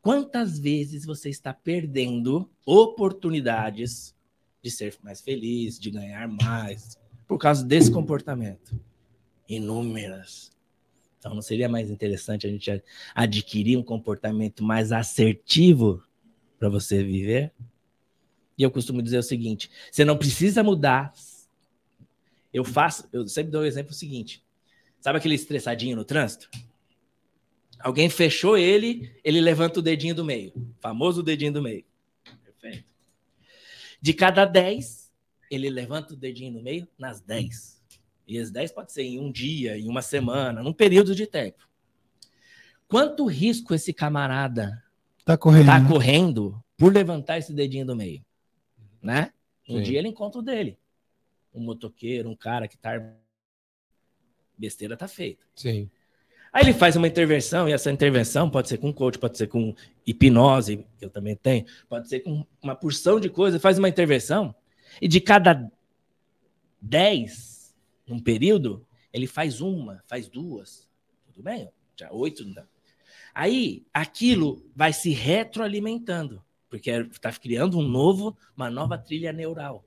quantas vezes você está perdendo oportunidades de ser mais feliz, de ganhar mais, por causa desse comportamento? Inúmeras. Então, não seria mais interessante a gente adquirir um comportamento mais assertivo para você viver? E eu costumo dizer o seguinte: você não precisa mudar. Eu faço, eu sempre dou o exemplo seguinte: sabe aquele estressadinho no trânsito? Alguém fechou ele, ele levanta o dedinho do meio, famoso dedinho do meio. Perfeito. De cada 10, ele levanta o dedinho no meio nas 10. E as 10 pode ser em um dia, em uma semana, num período de tempo. Quanto risco esse camarada Tá correndo. está né? correndo por levantar esse dedinho do meio? Né? Um Sim. dia ele encontra o dele. Um motoqueiro, um cara que tá. Besteira tá feita. Sim. Aí ele faz uma intervenção, e essa intervenção pode ser com coach, pode ser com hipnose, que eu também tenho, pode ser com uma porção de coisas, faz uma intervenção, e de cada 10 num período, ele faz uma, faz duas. Tudo bem? Já oito não dá. Aí aquilo vai se retroalimentando, porque está criando um novo, uma nova trilha neural.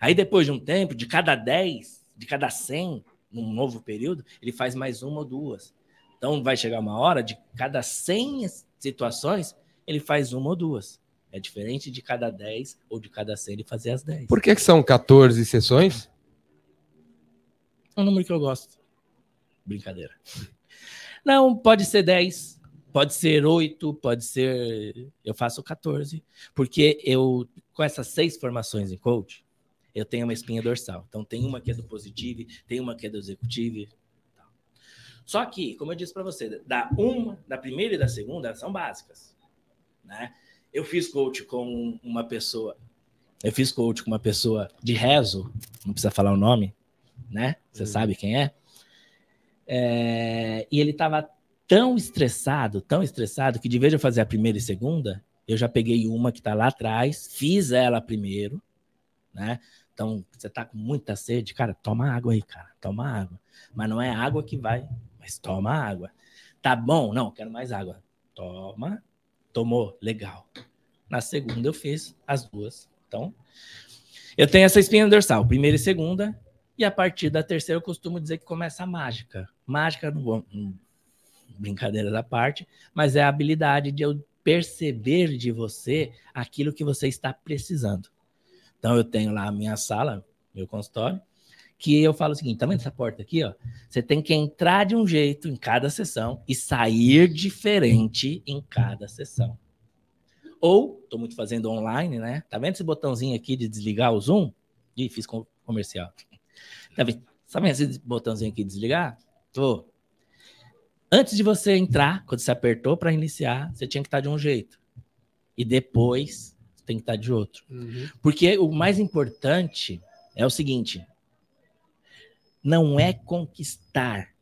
Aí depois de um tempo, de cada 10, de cada 100, num novo período, ele faz mais uma ou duas. Então vai chegar uma hora de cada 100 situações, ele faz uma ou duas. É diferente de cada 10 ou de cada 100 ele fazer as 10. Por que, que são 14 sessões? É um número que eu gosto. Brincadeira. Não, pode ser 10, pode ser 8, pode ser. Eu faço 14. Porque eu, com essas seis formações em coach, eu tenho uma espinha dorsal. Então, tem uma que é do positivo, tem uma que é do executivo. Só que, como eu disse para você, da uma, da primeira e da segunda, elas são básicas. Né? Eu fiz coach com uma pessoa. Eu fiz coach com uma pessoa de rezo, não precisa falar o nome, né? Você sabe quem é? É, e ele estava tão estressado, tão estressado, que de vez de eu fazer a primeira e segunda, eu já peguei uma que está lá atrás, fiz ela primeiro, né? Então, você tá com muita sede, cara, toma água aí, cara, toma água. Mas não é água que vai, mas toma água. Tá bom? Não, quero mais água. Toma, tomou, legal. Na segunda eu fiz as duas. Então, eu tenho essa espinha dorsal, primeira e segunda, e a partir da terceira eu costumo dizer que começa a mágica. Mágica, não brincadeira da parte, mas é a habilidade de eu perceber de você aquilo que você está precisando. Então eu tenho lá a minha sala, meu consultório, que eu falo o seguinte, tá vendo essa porta aqui, ó? Você tem que entrar de um jeito em cada sessão e sair diferente em cada sessão. Ou, estou muito fazendo online, né? Tá vendo esse botãozinho aqui de desligar o Zoom? Ih, fiz com- comercial. Tá vendo? Sabe esse botãozinho aqui de desligar? Tô. Antes de você entrar, quando você apertou para iniciar, você tinha que estar de um jeito. E depois, você tem que estar de outro. Uhum. Porque o mais importante é o seguinte: não é conquistar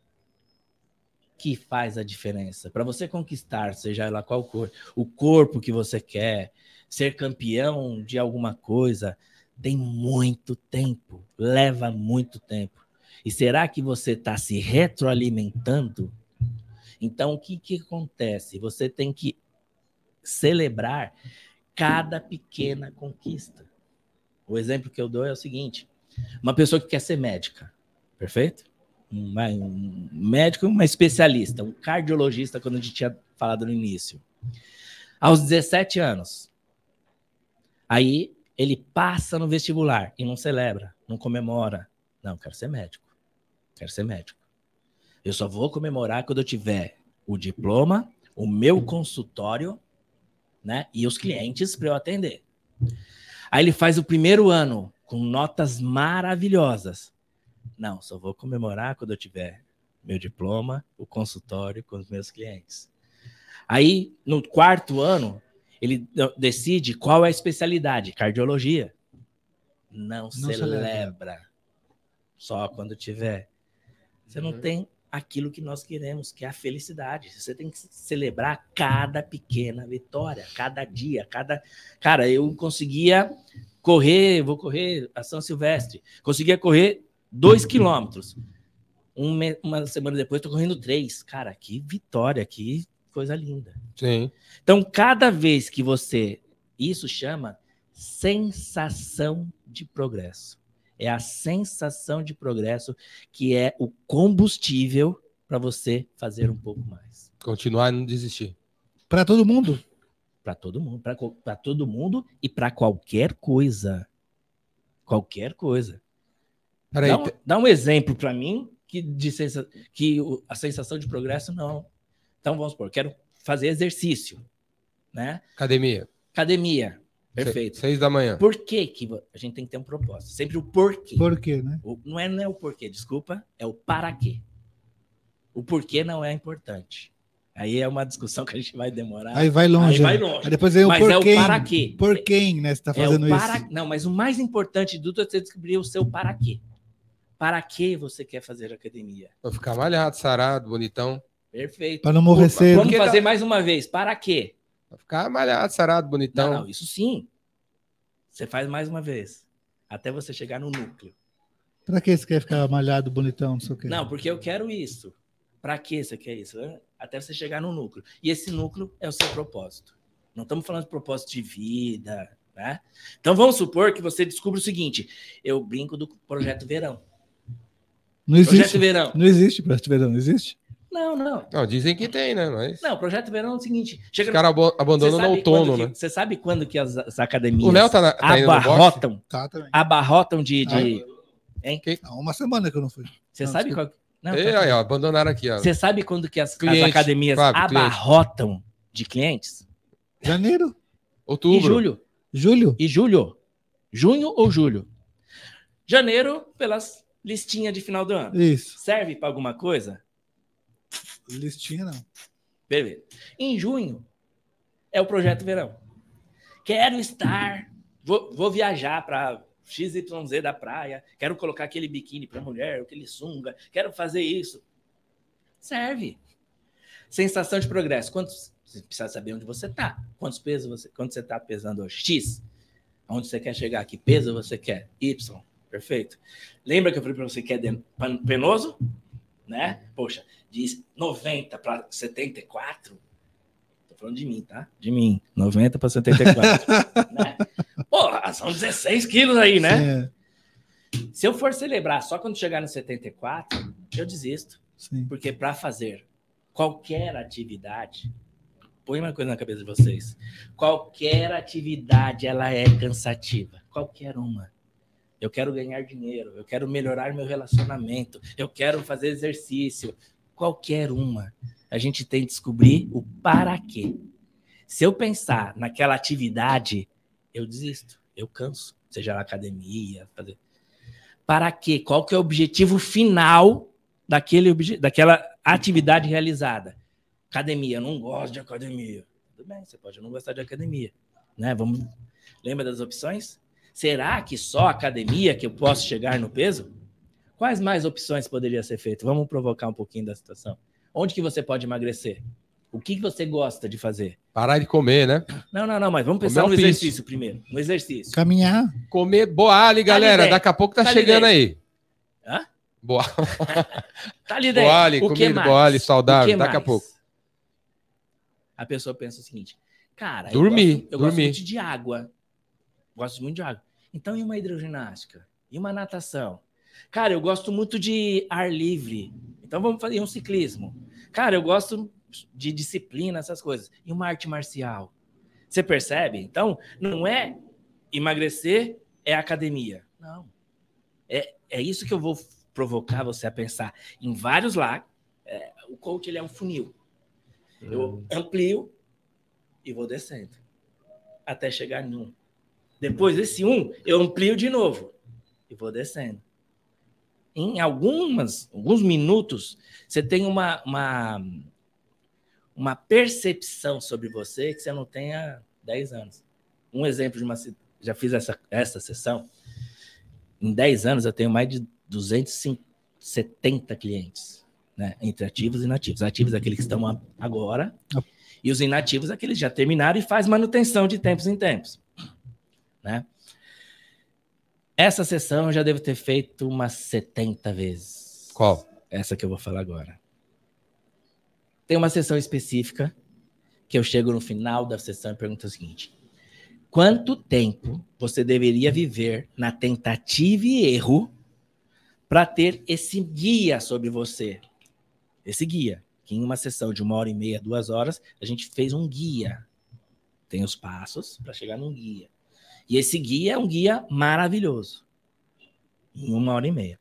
que faz a diferença. Para você conquistar, seja lá qual cor, o corpo que você quer, ser campeão de alguma coisa, tem muito tempo, leva muito tempo. E será que você está se retroalimentando? Então, o que, que acontece? Você tem que celebrar cada pequena conquista. O exemplo que eu dou é o seguinte: uma pessoa que quer ser médica, perfeito? Um, um médico, uma especialista, um cardiologista, quando a gente tinha falado no início. Aos 17 anos. Aí ele passa no vestibular e não celebra, não comemora. Não, quero ser médico. Quero ser médico. Eu só vou comemorar quando eu tiver o diploma, o meu consultório, né? E os clientes para eu atender. Aí ele faz o primeiro ano com notas maravilhosas. Não, só vou comemorar quando eu tiver meu diploma, o consultório com os meus clientes. Aí, no quarto ano, ele decide qual é a especialidade, cardiologia. Não, Não celebra. celebra. Só quando tiver. Você não uhum. tem aquilo que nós queremos, que é a felicidade. Você tem que celebrar cada pequena vitória, cada dia, cada. Cara, eu conseguia correr, vou correr a São Silvestre, conseguia correr dois quilômetros. Um, uma semana depois, estou correndo três. Cara, que vitória, que coisa linda. Sim. Então, cada vez que você. Isso chama sensação de progresso. É a sensação de progresso que é o combustível para você fazer um pouco mais. Continuar e não desistir. Para todo mundo? Para todo mundo. Para todo mundo e para qualquer coisa. Qualquer coisa. Peraí, dá, um, dá um exemplo para mim que, de sensa, que a sensação de progresso não. Então vamos supor, quero fazer exercício, né? Academia. Academia. Perfeito. Seis da manhã. Por que, que a gente tem que ter um propósito? Sempre o porquê. Por quê, né? O, não, é, não é o porquê, desculpa, é o para quê. O porquê não é importante. Aí é uma discussão que a gente vai demorar. Aí vai longe. Aí vai né? longe. Aí depois vem o mas porquê. é o para quê. Por quem, né? Você tá fazendo é para... isso. Não, mas o mais importante de tudo é você descobrir o seu para quê. Para que você quer fazer academia? Vou ficar malhado, sarado, bonitão. Perfeito. Para não morrer Opa, cedo. Vamos fazer mais uma vez. Para quê? Pra ficar malhado, sarado, bonitão. Não, não, isso sim. Você faz mais uma vez. Até você chegar no núcleo. Para que você quer ficar malhado, bonitão, não sei o quê? Não, porque eu quero isso. Para que você quer isso? Até você chegar no núcleo. E esse núcleo é o seu propósito. Não estamos falando de propósito de vida, né? Então vamos supor que você descubra o seguinte: eu brinco do projeto Verão. Não existe. Projeto Verão. Não existe projeto Verão, não existe? Não, não. Não, dizem que tem, né? Mas... Não, o projeto verão é o seguinte: chega Os caras abandonam no outono, que, né? Você sabe quando que as, as academias o Léo tá, na, tá abarrotam? Tá, também. Abarrotam de. de... Hein? Não, uma semana que eu não fui. Você não, sabe qual. Não, Ei, tá aí, ó, abandonaram aqui. Você sabe quando que as, as academias Fábio, abarrotam cliente. de clientes? Janeiro. Outubro. E julho. Julho. E julho. Junho ou julho? Janeiro, pelas listinhas de final do ano. Isso. Serve para alguma coisa? Listinha não. Beleza. Em junho é o projeto verão. Quero estar, vou, vou viajar para XYZ da praia, quero colocar aquele biquíni para mulher, aquele sunga, quero fazer isso. Serve. Sensação de progresso. Quantos, você precisa saber onde você está. Quantos pesos você, quando você está pesando X, onde você quer chegar, que peso você quer? Y. Perfeito. Lembra que eu falei para você que é penoso? Né? Poxa, de 90 para 74. Tô falando de mim, tá? De mim. 90 para 74. né? Porra, são 16 quilos aí, né? É. Se eu for celebrar só quando chegar no 74, eu desisto. Sim. Porque para fazer qualquer atividade, põe uma coisa na cabeça de vocês. Qualquer atividade ela é cansativa, qualquer uma. Eu quero ganhar dinheiro, eu quero melhorar meu relacionamento, eu quero fazer exercício, qualquer uma, a gente tem que descobrir o para quê. Se eu pensar naquela atividade, eu desisto, eu canso, seja na academia, fazer. Para quê? Qual que é o objetivo final daquele obje- daquela atividade realizada. Academia, eu não gosto de academia. Tudo bem, você pode não gostar de academia, né? Vamos, lembra das opções? Será que só academia que eu posso chegar no peso? Quais mais opções poderia ser feito? Vamos provocar um pouquinho da situação. Onde que você pode emagrecer? O que que você gosta de fazer? Parar de comer, né? Não, não, não, mas vamos pensar Comer no exercício primeiro. No exercício. Caminhar. Comer boali, galera. ideia. Daqui a pouco tá, Tá chegando aí. Hã? Boa. Tá ali dentro. Boali, O que comida mais? boali, O saudável. que Daqui a pouco. A pessoa pensa o seguinte, cara, Dormir, eu, gosto, eu gosto dormir. muito de água. Gosto muito de água. Então, e uma hidroginástica? E uma natação? Cara, eu gosto muito de ar livre. Então, vamos fazer um ciclismo. Cara, eu gosto de disciplina, essas coisas. E uma arte marcial? Você percebe? Então, não é emagrecer, é academia. Não. É, é isso que eu vou provocar você a pensar em vários lá. É, o coach ele é um funil. Eu amplio e vou descendo até chegar em um. Depois desse um, eu amplio de novo e vou descendo. Em algumas, alguns minutos, você tem uma, uma, uma percepção sobre você que você não tem há 10 anos. Um exemplo de uma. Já fiz essa, essa sessão. Em 10 anos, eu tenho mais de 270 clientes, né? Entre ativos e inativos. Ativos, aqueles que estão agora, e os inativos, aqueles que já terminaram e faz manutenção de tempos em tempos. Né? Essa sessão eu já devo ter feito umas 70 vezes. Qual? Essa que eu vou falar agora. Tem uma sessão específica que eu chego no final da sessão e pergunto o seguinte: quanto tempo você deveria viver na tentativa e erro para ter esse guia sobre você? Esse guia, que em uma sessão de uma hora e meia, duas horas, a gente fez um guia. Tem os passos para chegar num guia. E esse guia é um guia maravilhoso. Em uma hora e meia.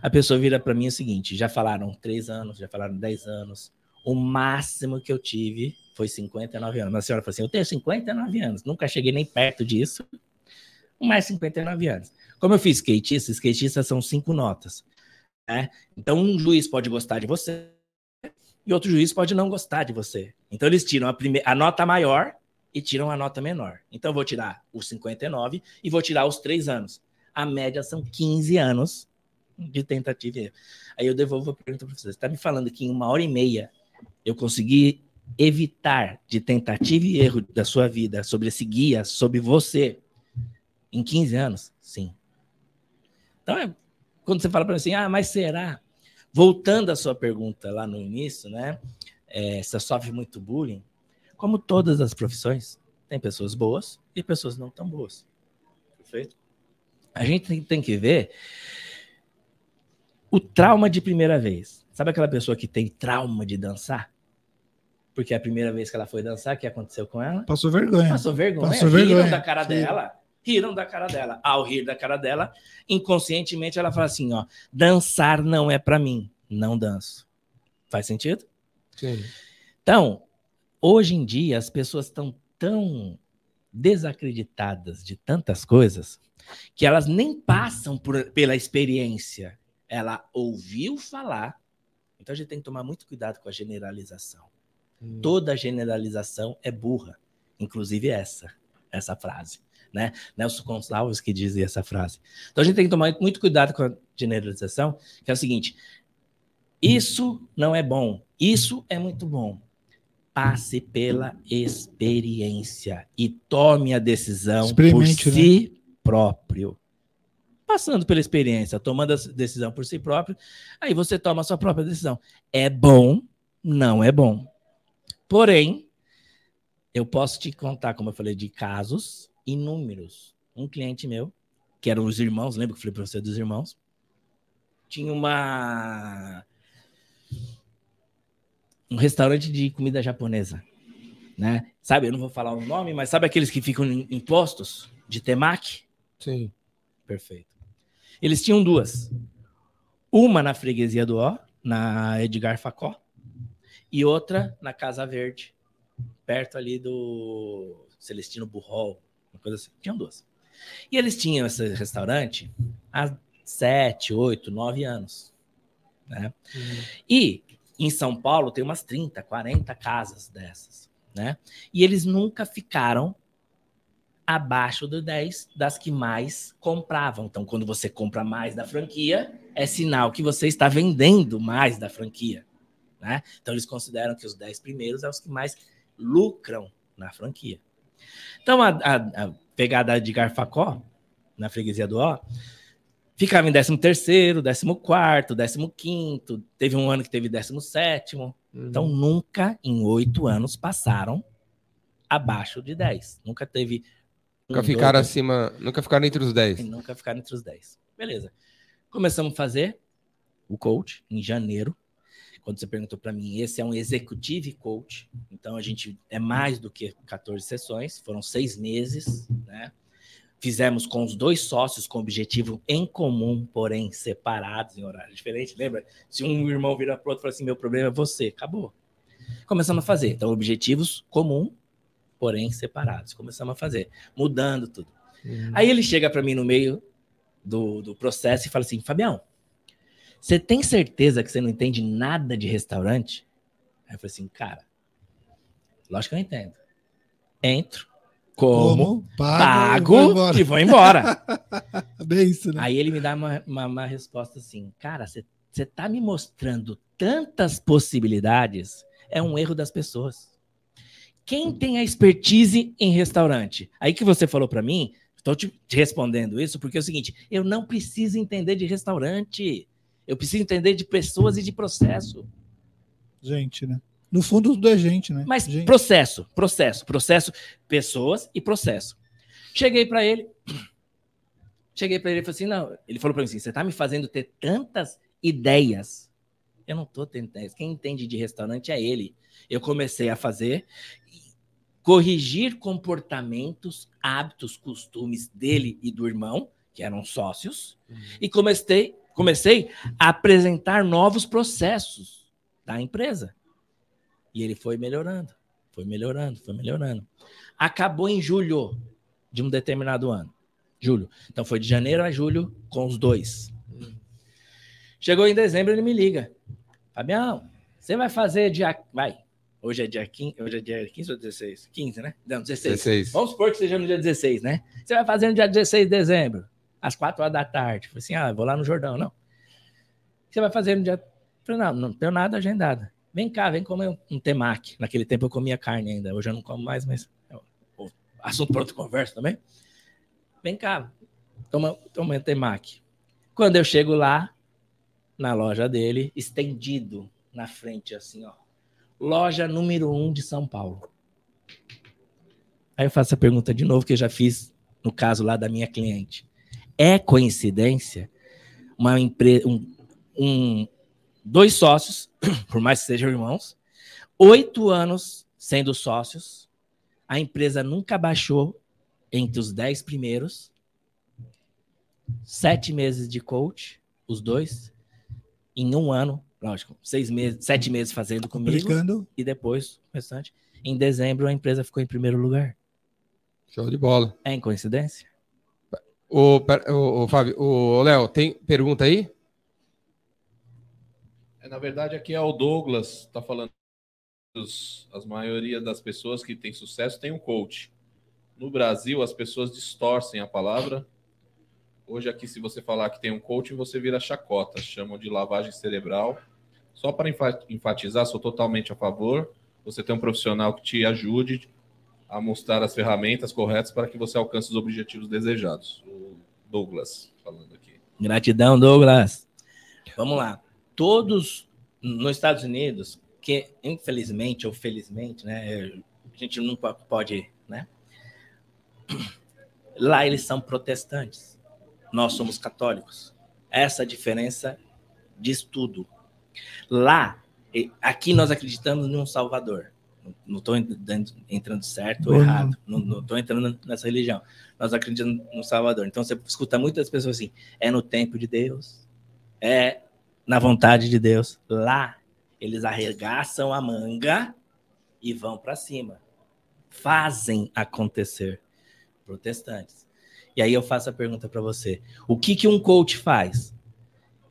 A pessoa vira para mim o seguinte: já falaram três anos, já falaram dez anos. O máximo que eu tive foi 59 anos. Mas a senhora falou assim: eu tenho 59 anos, nunca cheguei nem perto disso. Mais 59 anos. Como eu fiz skatista, skatistas são cinco notas. Né? Então, um juiz pode gostar de você e outro juiz pode não gostar de você. Então, eles tiram a, prime- a nota maior e tiram a nota menor. Então, eu vou tirar os 59 e vou tirar os três anos. A média são 15 anos de tentativa e erro. Aí eu devolvo a pergunta para você. Você está me falando que em uma hora e meia eu consegui evitar de tentativa e erro da sua vida sobre esse guia, sobre você, em 15 anos? Sim. Então, é, quando você fala para mim assim, ah, mas será? Voltando à sua pergunta lá no início, né? É, você sofre muito bullying? Como todas as profissões, tem pessoas boas e pessoas não tão boas. Perfeito? A gente tem, que ver o trauma de primeira vez. Sabe aquela pessoa que tem trauma de dançar? Porque a primeira vez que ela foi dançar, o que aconteceu com ela? Passou vergonha. Passou vergonha. Passou riram vergonha. da cara dela. Riram da cara dela. Ao rir da cara dela, inconscientemente ela fala assim: ó, dançar não é pra mim. Não danço. Faz sentido? Sim. Então, hoje em dia, as pessoas estão tão desacreditadas de tantas coisas que elas nem passam por- pela experiência. Ela ouviu falar. Então a gente tem que tomar muito cuidado com a generalização. Toda generalização é burra, inclusive essa, essa frase, né? Nelson Gonçalves que dizia essa frase. Então a gente tem que tomar muito cuidado com a generalização, que é o seguinte: isso não é bom, isso é muito bom. Passe pela experiência e tome a decisão por Experimente, né? si próprio. Passando pela experiência, tomando a decisão por si próprio, aí você toma a sua própria decisão. É bom, não é bom. Porém, eu posso te contar, como eu falei, de casos inúmeros. Um cliente meu, que eram os irmãos, lembra que eu falei para você dos irmãos? Tinha uma um restaurante de comida japonesa, né? Sabe, eu não vou falar o nome, mas sabe aqueles que ficam em postos de temaki? Sim. Perfeito. Eles tinham duas. Uma na freguesia do Ó, na Edgar Facó, e outra na Casa Verde, perto ali do Celestino Burrol, uma coisa assim. Tinham duas. E eles tinham esse restaurante há sete, oito, nove anos. Né? E em São Paulo tem umas 30, 40 casas dessas. Né? E eles nunca ficaram abaixo do 10 das que mais compravam. Então, quando você compra mais da franquia, é sinal que você está vendendo mais da franquia. Né? Então, eles consideram que os 10 primeiros são os que mais lucram na franquia. Então, a, a, a pegada de Garfacó, na freguesia do Ó, ficava em 13 terceiro, 14 quarto, 15 quinto, teve um ano que teve 17 uhum. Então, nunca em oito anos passaram abaixo de 10. Nunca teve Nunca um, ficaram dois, acima, nunca ficaram entre os 10. Nunca ficaram entre os 10. Beleza. Começamos a fazer o coach em janeiro. Quando você perguntou para mim, esse é um executive coach. Então a gente é mais do que 14 sessões, foram seis meses, né? Fizemos com os dois sócios com objetivo em comum, porém separados em horário diferente. Lembra? Se um irmão vira para outro e fala assim: meu problema é você, acabou. Começamos a fazer. Então, objetivos comum, porém separados. Começamos a fazer, mudando tudo. Uhum. Aí ele chega para mim no meio do, do processo e fala assim: Fabião, você tem certeza que você não entende nada de restaurante? Aí eu falei assim, cara, lógico que eu entendo. Entro, como, como pago, pago, e vou embora. Bem isso, né? Aí ele me dá uma, uma, uma resposta assim, cara, você está me mostrando tantas possibilidades, é um erro das pessoas. Quem tem a expertise em restaurante? Aí que você falou para mim, estou te, te respondendo isso porque é o seguinte: eu não preciso entender de restaurante, eu preciso entender de pessoas e de processo. Gente, né? No fundo, tudo é gente, né? Mas gente. processo, processo, processo, pessoas e processo. Cheguei para ele, cheguei para ele e falei assim: não, ele falou para mim assim: você está me fazendo ter tantas ideias. Eu não estou tendo ideias. Quem entende de restaurante é ele. Eu comecei a fazer corrigir comportamentos, hábitos, costumes dele e do irmão, que eram sócios, uhum. e comecei, comecei a apresentar novos processos da empresa. E ele foi melhorando, foi melhorando, foi melhorando. Acabou em julho de um determinado ano. Julho. Então foi de janeiro a julho com os dois. Chegou em dezembro, ele me liga. Fabião, você vai fazer dia. Vai, Hoje é dia 15, hoje é dia 15 ou 16? 15, né? Não, 16. 16. Vamos supor que seja no dia 16, né? Você vai fazer no dia 16 de dezembro, às 4 horas da tarde. Falei assim: ah, vou lá no Jordão. Não. Você vai fazer no dia. Falei, não, não tenho nada agendado. Vem cá, vem comer um temaki. Naquele tempo eu comia carne ainda. Hoje eu não como mais, mas. É assunto para outra conversa também. Vem cá, toma, toma um temaki. Quando eu chego lá, na loja dele, estendido na frente, assim, ó loja número um de São Paulo. Aí eu faço a pergunta de novo, que eu já fiz no caso lá da minha cliente. É coincidência uma empresa, um, um, dois sócios, por mais que sejam irmãos, oito anos sendo sócios, a empresa nunca baixou entre os dez primeiros, sete meses de coach, os dois, em um ano lógico, seis meses, sete meses fazendo comigo. Aplicando. E depois, o restante. Em dezembro, a empresa ficou em primeiro lugar. Show de bola. É em coincidência? O, o, o Fábio, o Léo, tem pergunta aí? É, na verdade, aqui é o Douglas, está falando. Os, as maioria das pessoas que têm sucesso tem um coach. No Brasil, as pessoas distorcem a palavra Hoje aqui, se você falar que tem um coaching, você vira chacota, chamam de lavagem cerebral. Só para enfatizar, sou totalmente a favor. Você tem um profissional que te ajude a mostrar as ferramentas corretas para que você alcance os objetivos desejados. O Douglas falando aqui. Gratidão, Douglas. Vamos lá. Todos nos Estados Unidos, que infelizmente ou felizmente, né, a gente nunca pode, né? Lá eles são protestantes. Nós somos católicos. Essa é diferença diz tudo. Lá, aqui nós acreditamos em um Salvador. Não estou entrando certo ou errado. Não estou entrando nessa religião. Nós acreditamos no Salvador. Então você escuta muitas pessoas assim: é no tempo de Deus, é na vontade de Deus. Lá, eles arregaçam a manga e vão para cima. Fazem acontecer. Protestantes. E aí eu faço a pergunta para você: o que, que um coach faz?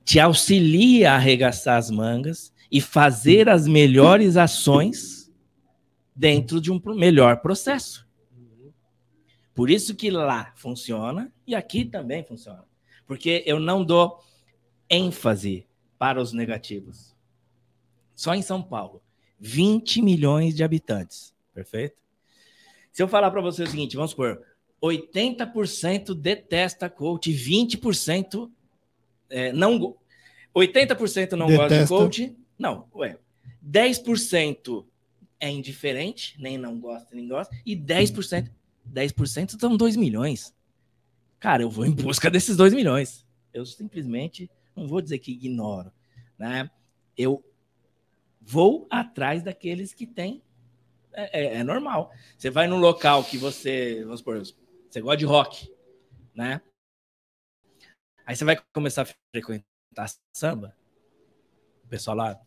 te auxilia a arregaçar as mangas e fazer as melhores ações dentro de um melhor processo. Por isso que lá funciona e aqui também funciona. Porque eu não dou ênfase para os negativos. Só em São Paulo, 20 milhões de habitantes. Perfeito? Se eu falar para você o seguinte, vamos supor, 80% detesta coach, 20% é, não 80% não detesta. gosta de coach. Não, ué. 10% é indiferente, nem não gosta, nem gosta, e 10%, 10% são 2 milhões. Cara, eu vou em busca desses 2 milhões. Eu simplesmente não vou dizer que ignoro, né? Eu vou atrás daqueles que têm é, é, é, normal. Você vai num local que você, vamos supor, você gosta de rock, né? Aí você vai começar a frequentar samba. O pessoal lá.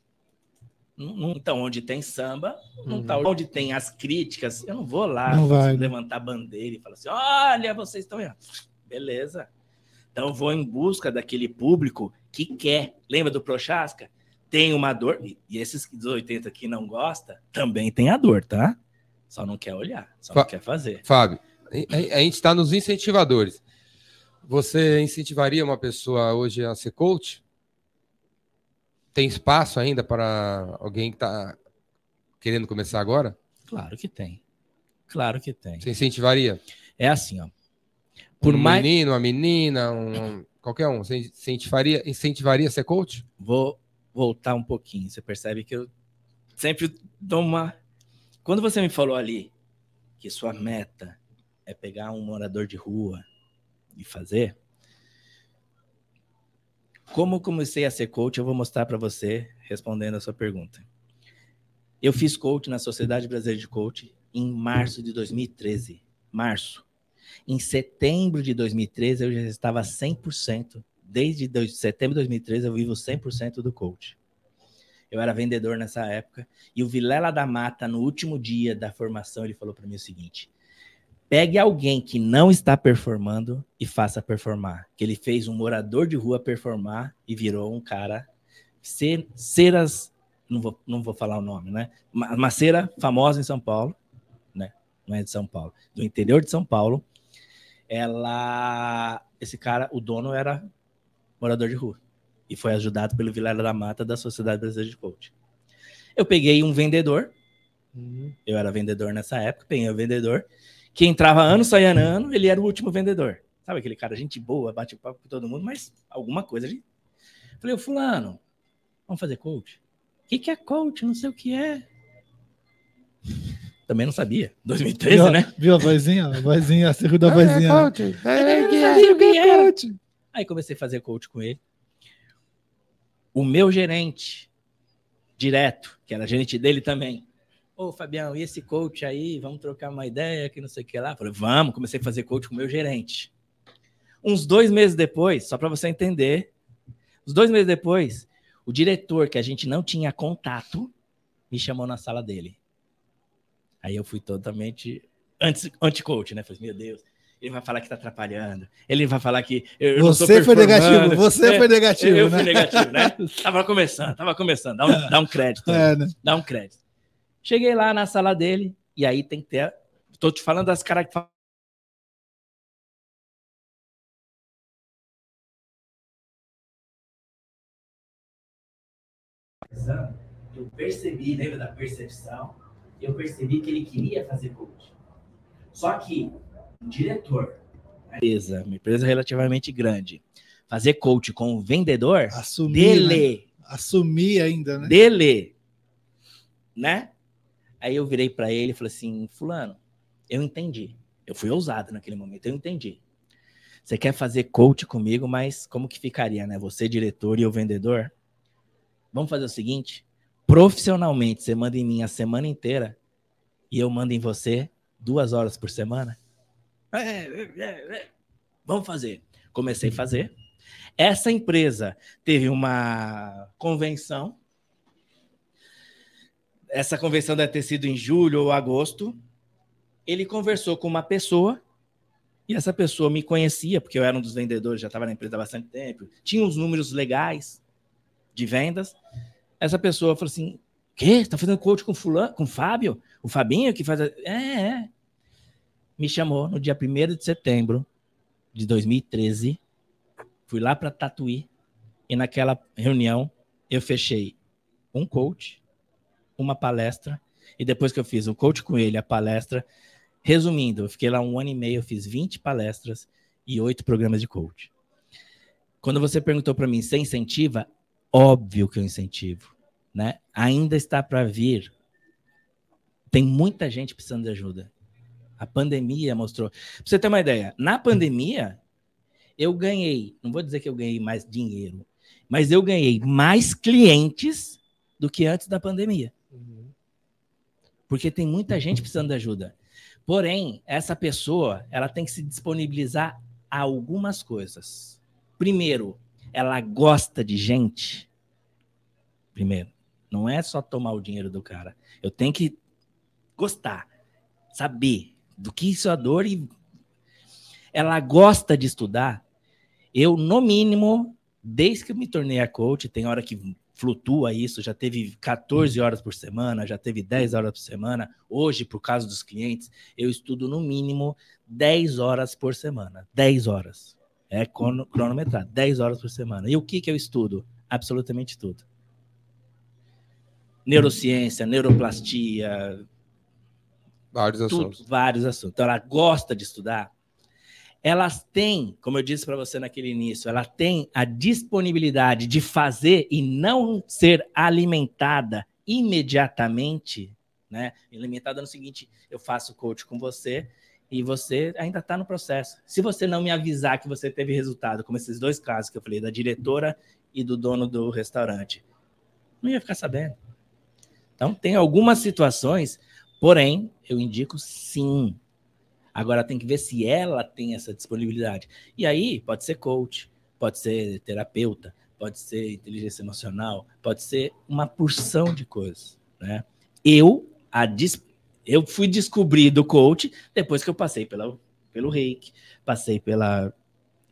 Não, então, onde tem samba, não tá. Uhum. Onde tem as críticas, eu não vou lá não vai, levantar bandeira e falar assim: olha, vocês estão. Beleza. Então, vou em busca daquele público que quer. Lembra do Prochasca? tem uma dor, e esses dos 80 que não gosta, também tem a dor, tá? Só não quer olhar, só Fá, não quer fazer. Fábio, a, a gente está nos incentivadores. Você incentivaria uma pessoa hoje a ser coach? Tem espaço ainda para alguém que está querendo começar agora? Claro que tem. Claro que tem. Você incentivaria? É assim, ó. Por um mais... menino, uma menina, um, qualquer um. Você incentivaria, incentivaria ser coach? Vou, voltar um pouquinho. Você percebe que eu sempre dou uma. Quando você me falou ali que sua meta é pegar um morador de rua e fazer, como comecei a ser coach, eu vou mostrar para você respondendo a sua pergunta. Eu fiz coach na Sociedade Brasileira de Coach em março de 2013. Março. Em setembro de 2013, eu já estava 100% desde setembro de 2013 eu vivo 100% do coach. Eu era vendedor nessa época e o Vilela da Mata no último dia da formação ele falou para mim o seguinte: pegue alguém que não está performando e faça performar. Que ele fez um morador de rua performar e virou um cara ser, ceras, não vou, não vou falar o nome, né? Uma cera famosa em São Paulo, né? Não é de São Paulo, do interior de São Paulo. Ela, esse cara, o dono era morador de rua. E foi ajudado pelo Vilela da Mata da Sociedade Brasileira de Coach. Eu peguei um vendedor, uhum. eu era vendedor nessa época, peguei um vendedor, que entrava ano, saía ano, ele era o último vendedor. Sabe aquele cara, gente boa, bate papo com todo mundo, mas alguma coisa. Gente... Falei, fulano, vamos fazer coach? O que, que é coach? Não sei o que é. Também não sabia. 2013, viu, né? Viu a vozinha? A vozinha, a segunda ah, vozinha. É coach. É, o que era. Aí comecei a fazer coach com ele. O meu gerente direto, que era gerente dele também. Ô, Fabião, e esse coach aí? Vamos trocar uma ideia, que não sei o que lá. Falei, vamos, comecei a fazer coach com o meu gerente. Uns dois meses depois, só para você entender, uns dois meses depois, o diretor, que a gente não tinha contato, me chamou na sala dele. Aí eu fui totalmente anti-coach, né? Falei, meu Deus, ele vai falar que está atrapalhando. Ele vai falar que eu você foi negativo, você é, foi negativo, eu né? fui negativo, né? tava começando, tava começando. Dá um, dá um crédito, é, né? dá um crédito. Cheguei lá na sala dele e aí tem que ter. Estou te falando das características. Eu percebi, lembra da percepção? Eu percebi que ele queria fazer coach. Só que diretor, uma empresa, uma empresa relativamente grande, fazer coach com o vendedor, assumir, dele, né? assumir ainda, né? Dele, né? Aí eu virei para ele e falei assim, fulano, eu entendi. Eu fui ousado naquele momento, eu entendi. Você quer fazer coach comigo, mas como que ficaria, né? Você diretor e o vendedor? Vamos fazer o seguinte, profissionalmente, você manda em mim a semana inteira e eu mando em você duas horas por semana? É, é, é, Vamos fazer. Comecei a fazer. Essa empresa teve uma convenção. Essa convenção deve ter sido em julho ou agosto. Ele conversou com uma pessoa E essa pessoa me conhecia, porque eu era um dos vendedores, já estava na empresa há bastante tempo, tinha uns números legais de vendas. Essa pessoa falou assim: Quê? Tá fazendo coach com fulano, com o Fábio? O Fabinho que faz. A... É, é. Me chamou no dia 1 de setembro de 2013. Fui lá para Tatuí e naquela reunião eu fechei um coach, uma palestra, e depois que eu fiz um coach com ele, a palestra, Resumindo, eu fiquei lá um ano e meio, eu fiz 20 palestras e oito programas de coach. Quando você perguntou para mim, você incentiva? Óbvio que eu incentivo. Né? Ainda está para vir. Tem muita gente precisando de ajuda. A pandemia mostrou. Para você ter uma ideia, na pandemia, eu ganhei, não vou dizer que eu ganhei mais dinheiro, mas eu ganhei mais clientes do que antes da pandemia. Porque tem muita gente precisando de ajuda. Porém, essa pessoa, ela tem que se disponibilizar a algumas coisas. Primeiro, ela gosta de gente. Primeiro, não é só tomar o dinheiro do cara. Eu tenho que gostar, saber do que isso é dor e ela gosta de estudar. Eu, no mínimo, desde que eu me tornei a coach, tem hora que flutua isso, já teve 14 horas por semana, já teve 10 horas por semana. Hoje, por causa dos clientes, eu estudo no mínimo 10 horas por semana. 10 horas. É cronometrado, 10 horas por semana. E o que, que eu estudo? Absolutamente tudo. Neurociência, neuroplastia. Vários tudo, assuntos. Vários assuntos. Então, ela gosta de estudar elas têm, como eu disse para você naquele início, ela tem a disponibilidade de fazer e não ser alimentada imediatamente, né? Alimentada no seguinte, eu faço coach com você e você ainda está no processo. Se você não me avisar que você teve resultado, como esses dois casos que eu falei, da diretora e do dono do restaurante, não ia ficar sabendo. Então, tem algumas situações, porém, eu indico sim Agora tem que ver se ela tem essa disponibilidade. E aí pode ser coach, pode ser terapeuta, pode ser inteligência emocional, pode ser uma porção de coisas, né? Eu a eu fui descobrir do coach depois que eu passei pela, pelo reiki, passei pela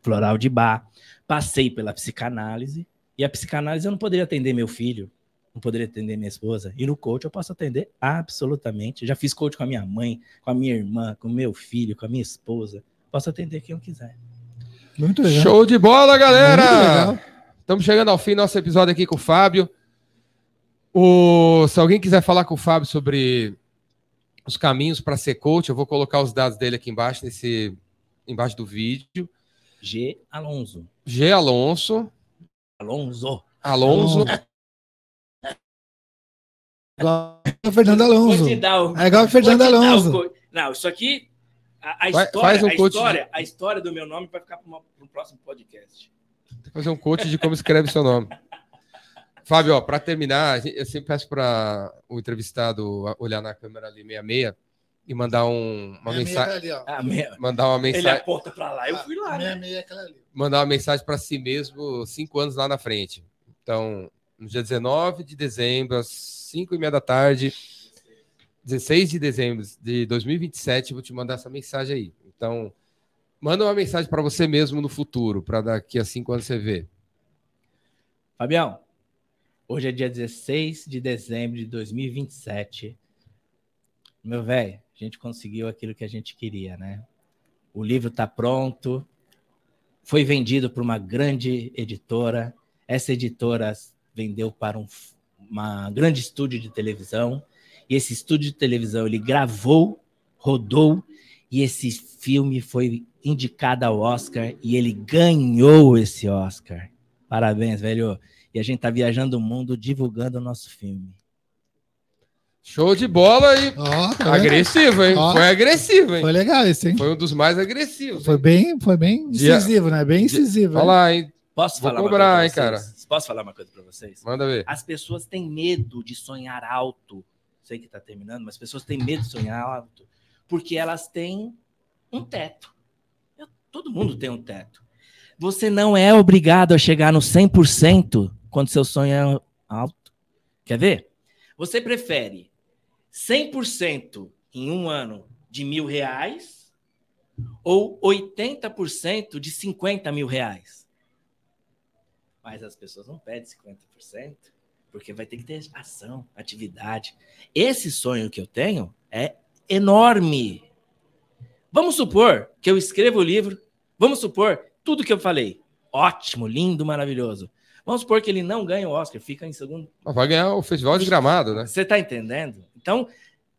floral de bar, passei pela psicanálise, e a psicanálise eu não poderia atender meu filho, não poderia atender minha esposa. E no coach eu posso atender absolutamente. já fiz coach com a minha mãe, com a minha irmã, com o meu filho, com a minha esposa. Posso atender quem eu quiser. Muito legal. Show de bola, galera! Estamos chegando ao fim do nosso episódio aqui com o Fábio. O... Se alguém quiser falar com o Fábio sobre os caminhos para ser coach, eu vou colocar os dados dele aqui embaixo, nesse... embaixo do vídeo. G. Alonso. G. Alonso. Alonso. Alonso. Igual o Fernando Alonso. O... É igual o Fernando Alonso. O... Não, isso aqui. A, a história, Faz um a, história, de... a história do meu nome vai ficar para o próximo podcast. Fazer um coach de como escreve seu nome. Fábio, para terminar, eu sempre peço para o entrevistado olhar na câmera ali 66 e mandar um, uma mensagem. Ah, mandar uma mensagem. Ele aponta para lá, eu fui lá. Né? É mandar uma mensagem para si mesmo cinco anos lá na frente. Então, no dia 19 de dezembro, às 5 e meia da tarde, 16 de dezembro de 2027, vou te mandar essa mensagem aí. Então, manda uma mensagem para você mesmo no futuro, para daqui a cinco anos você ver. Fabião, hoje é dia 16 de dezembro de 2027. Meu velho, a gente conseguiu aquilo que a gente queria, né? O livro está pronto, foi vendido para uma grande editora. Essa editora vendeu para um uma grande estúdio de televisão. E esse estúdio de televisão ele gravou, rodou e esse filme foi indicado ao Oscar e ele ganhou esse Oscar. Parabéns, velho. E a gente tá viajando o mundo divulgando o nosso filme. Show de bola e oh, tá agressivo, hein? Oh, foi agressivo, hein? Foi legal esse, hein? Foi um dos mais agressivos. Foi hein? bem, foi bem incisivo, né? Bem incisivo. Olha lá, hein? Posso Vou falar cobrar, hein, cara? Posso falar uma coisa para vocês? Manda ver. As pessoas têm medo de sonhar alto. Sei que está terminando, mas as pessoas têm medo de sonhar alto porque elas têm um teto. Eu, todo mundo tem um teto. Você não é obrigado a chegar no 100% quando seu sonho é alto. Quer ver? Você prefere 100% em um ano de mil reais ou 80% de 50 mil reais. Mas as pessoas não pedem 50%, porque vai ter que ter ação, atividade. Esse sonho que eu tenho é enorme. Vamos supor que eu escrevo o livro, vamos supor tudo que eu falei. Ótimo, lindo, maravilhoso. Vamos supor que ele não ganha o Oscar, fica em segundo. Vai ganhar o Festival de Gramado, né? Você está entendendo? Então,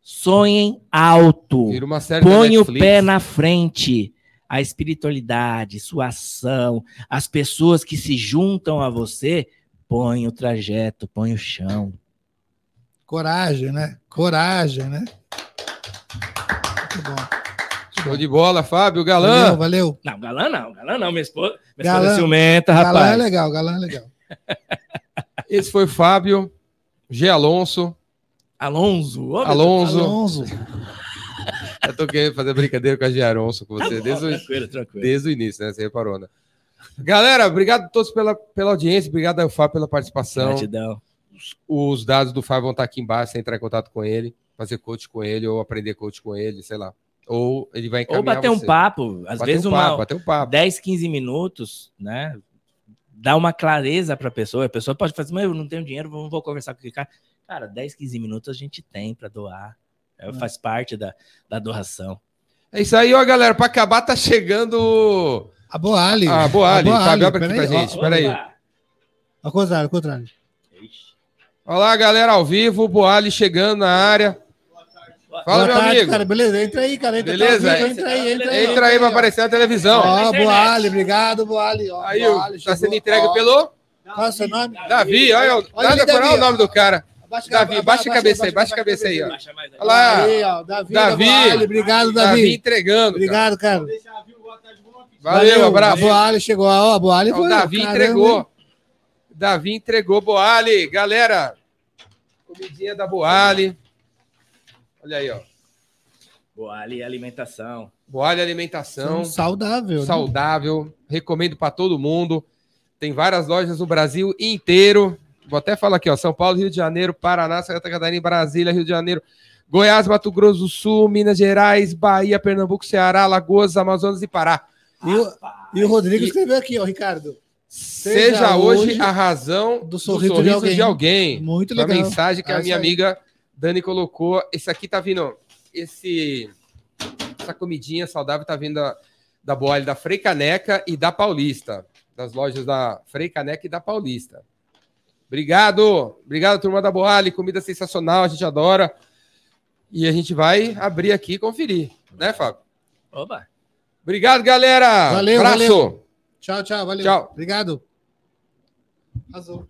sonhem alto. Vira uma série Põe o pé na frente. A espiritualidade, sua ação, as pessoas que se juntam a você, põe o trajeto, põe o chão. Coragem, né? Coragem, né? Muito bom. Show de bola, Fábio Valeu, Galã. valeu. Não, galã não, galã não, minha esposa, minha Galã- esposa é ciumenta, Galã é rapaz. legal, galã é legal. Esse foi o Fábio G. Alonso. Alonso. ô, Alonso. Alonso. Eu tô querendo fazer brincadeira com a G. Alonso com você Tá desde, bom, o, tranquilo, tranquilo. desde o início, né? Você reparou, né? Galera, obrigado a todos pela, pela audiência, obrigado ao Fábio pela participação. Gratidão. Os dados do Fábio vão estar aqui embaixo, você entrar em contato com ele, fazer coach com ele, ou aprender coach com ele, sei lá. Ou ele vai Ou encaminhar bater um você. papo, às Bater vezes um uma papo, bater um papo. 10, 15 minutos, né? Dá uma clareza para a pessoa. A pessoa pode fazer, mas eu não tenho dinheiro, não vou conversar com aquele cara. Cara, 10, 15 minutos a gente tem para doar. É, Faz parte da, da doação. É isso aí, ó, galera. Pra acabar, tá chegando A Boali. Ah, Boali. A Fábio, abre aqui peraí, pra gente. Espera aí. Opa! Ao contrário, ao contrário. Olá, galera, ao vivo. Boali chegando na área. Fala, Boa meu tarde, amigo. cara. Beleza, entra aí, cara. Entra, Beleza? tá vivo, entra aí, entra aí. Entra aí pra aparecer na televisão. Ó. Boali, obrigado, Boali. Ó, Aí, Boali, tá chegou. sendo entregue pelo Qual é o seu nome? Davi. Olha, Olha decorar Davi, o nome do cara. Abaixa, Davi, baixa a cabeça aí, baixa a cabeça aí, ó. Baixa. Olha lá. Aí, ó, Davi, Davi. Obrigado, Davi Davi. entregando. Obrigado, cara. Valeu, A abraço. Boali chegou, ó, a Boali O foi. Davi caramba, entregou. Davi entregou Boali. Galera, comidinha da Boali. Olha aí, ó. Boa, ali, alimentação. Boali Alimentação. Saudável. né? saudável, recomendo para todo mundo. Tem várias lojas no Brasil inteiro. Vou até falar aqui, ó, São Paulo, Rio de Janeiro, Paraná, Santa Catarina, Brasília, Rio de Janeiro, Goiás, Mato Grosso do Sul, Minas Gerais, Bahia, Pernambuco, Ceará, Alagoas, Amazonas e Pará. E o, e o Rodrigo E- escreveu aqui, ó, Ricardo. Seja, Seja hoje, hoje a razão do do sorriso sorriso, de alguém. de alguém. Muito Uma legal. mensagem que É a isso minha amiga Dani colocou. Esse aqui tá vindo, esse essa comidinha saudável tá vindo da, da Boale da Frei Caneca e da Paulista, das lojas da Frei Caneca e da Paulista. Obrigado, obrigado turma da Boale, comida sensacional, a gente adora. E a gente vai abrir aqui e conferir, né, Fábio? Opa! Obrigado, galera. Valeu, Abraço. valeu. Tchau, tchau. Valeu. Tchau. Obrigado. Arrasou.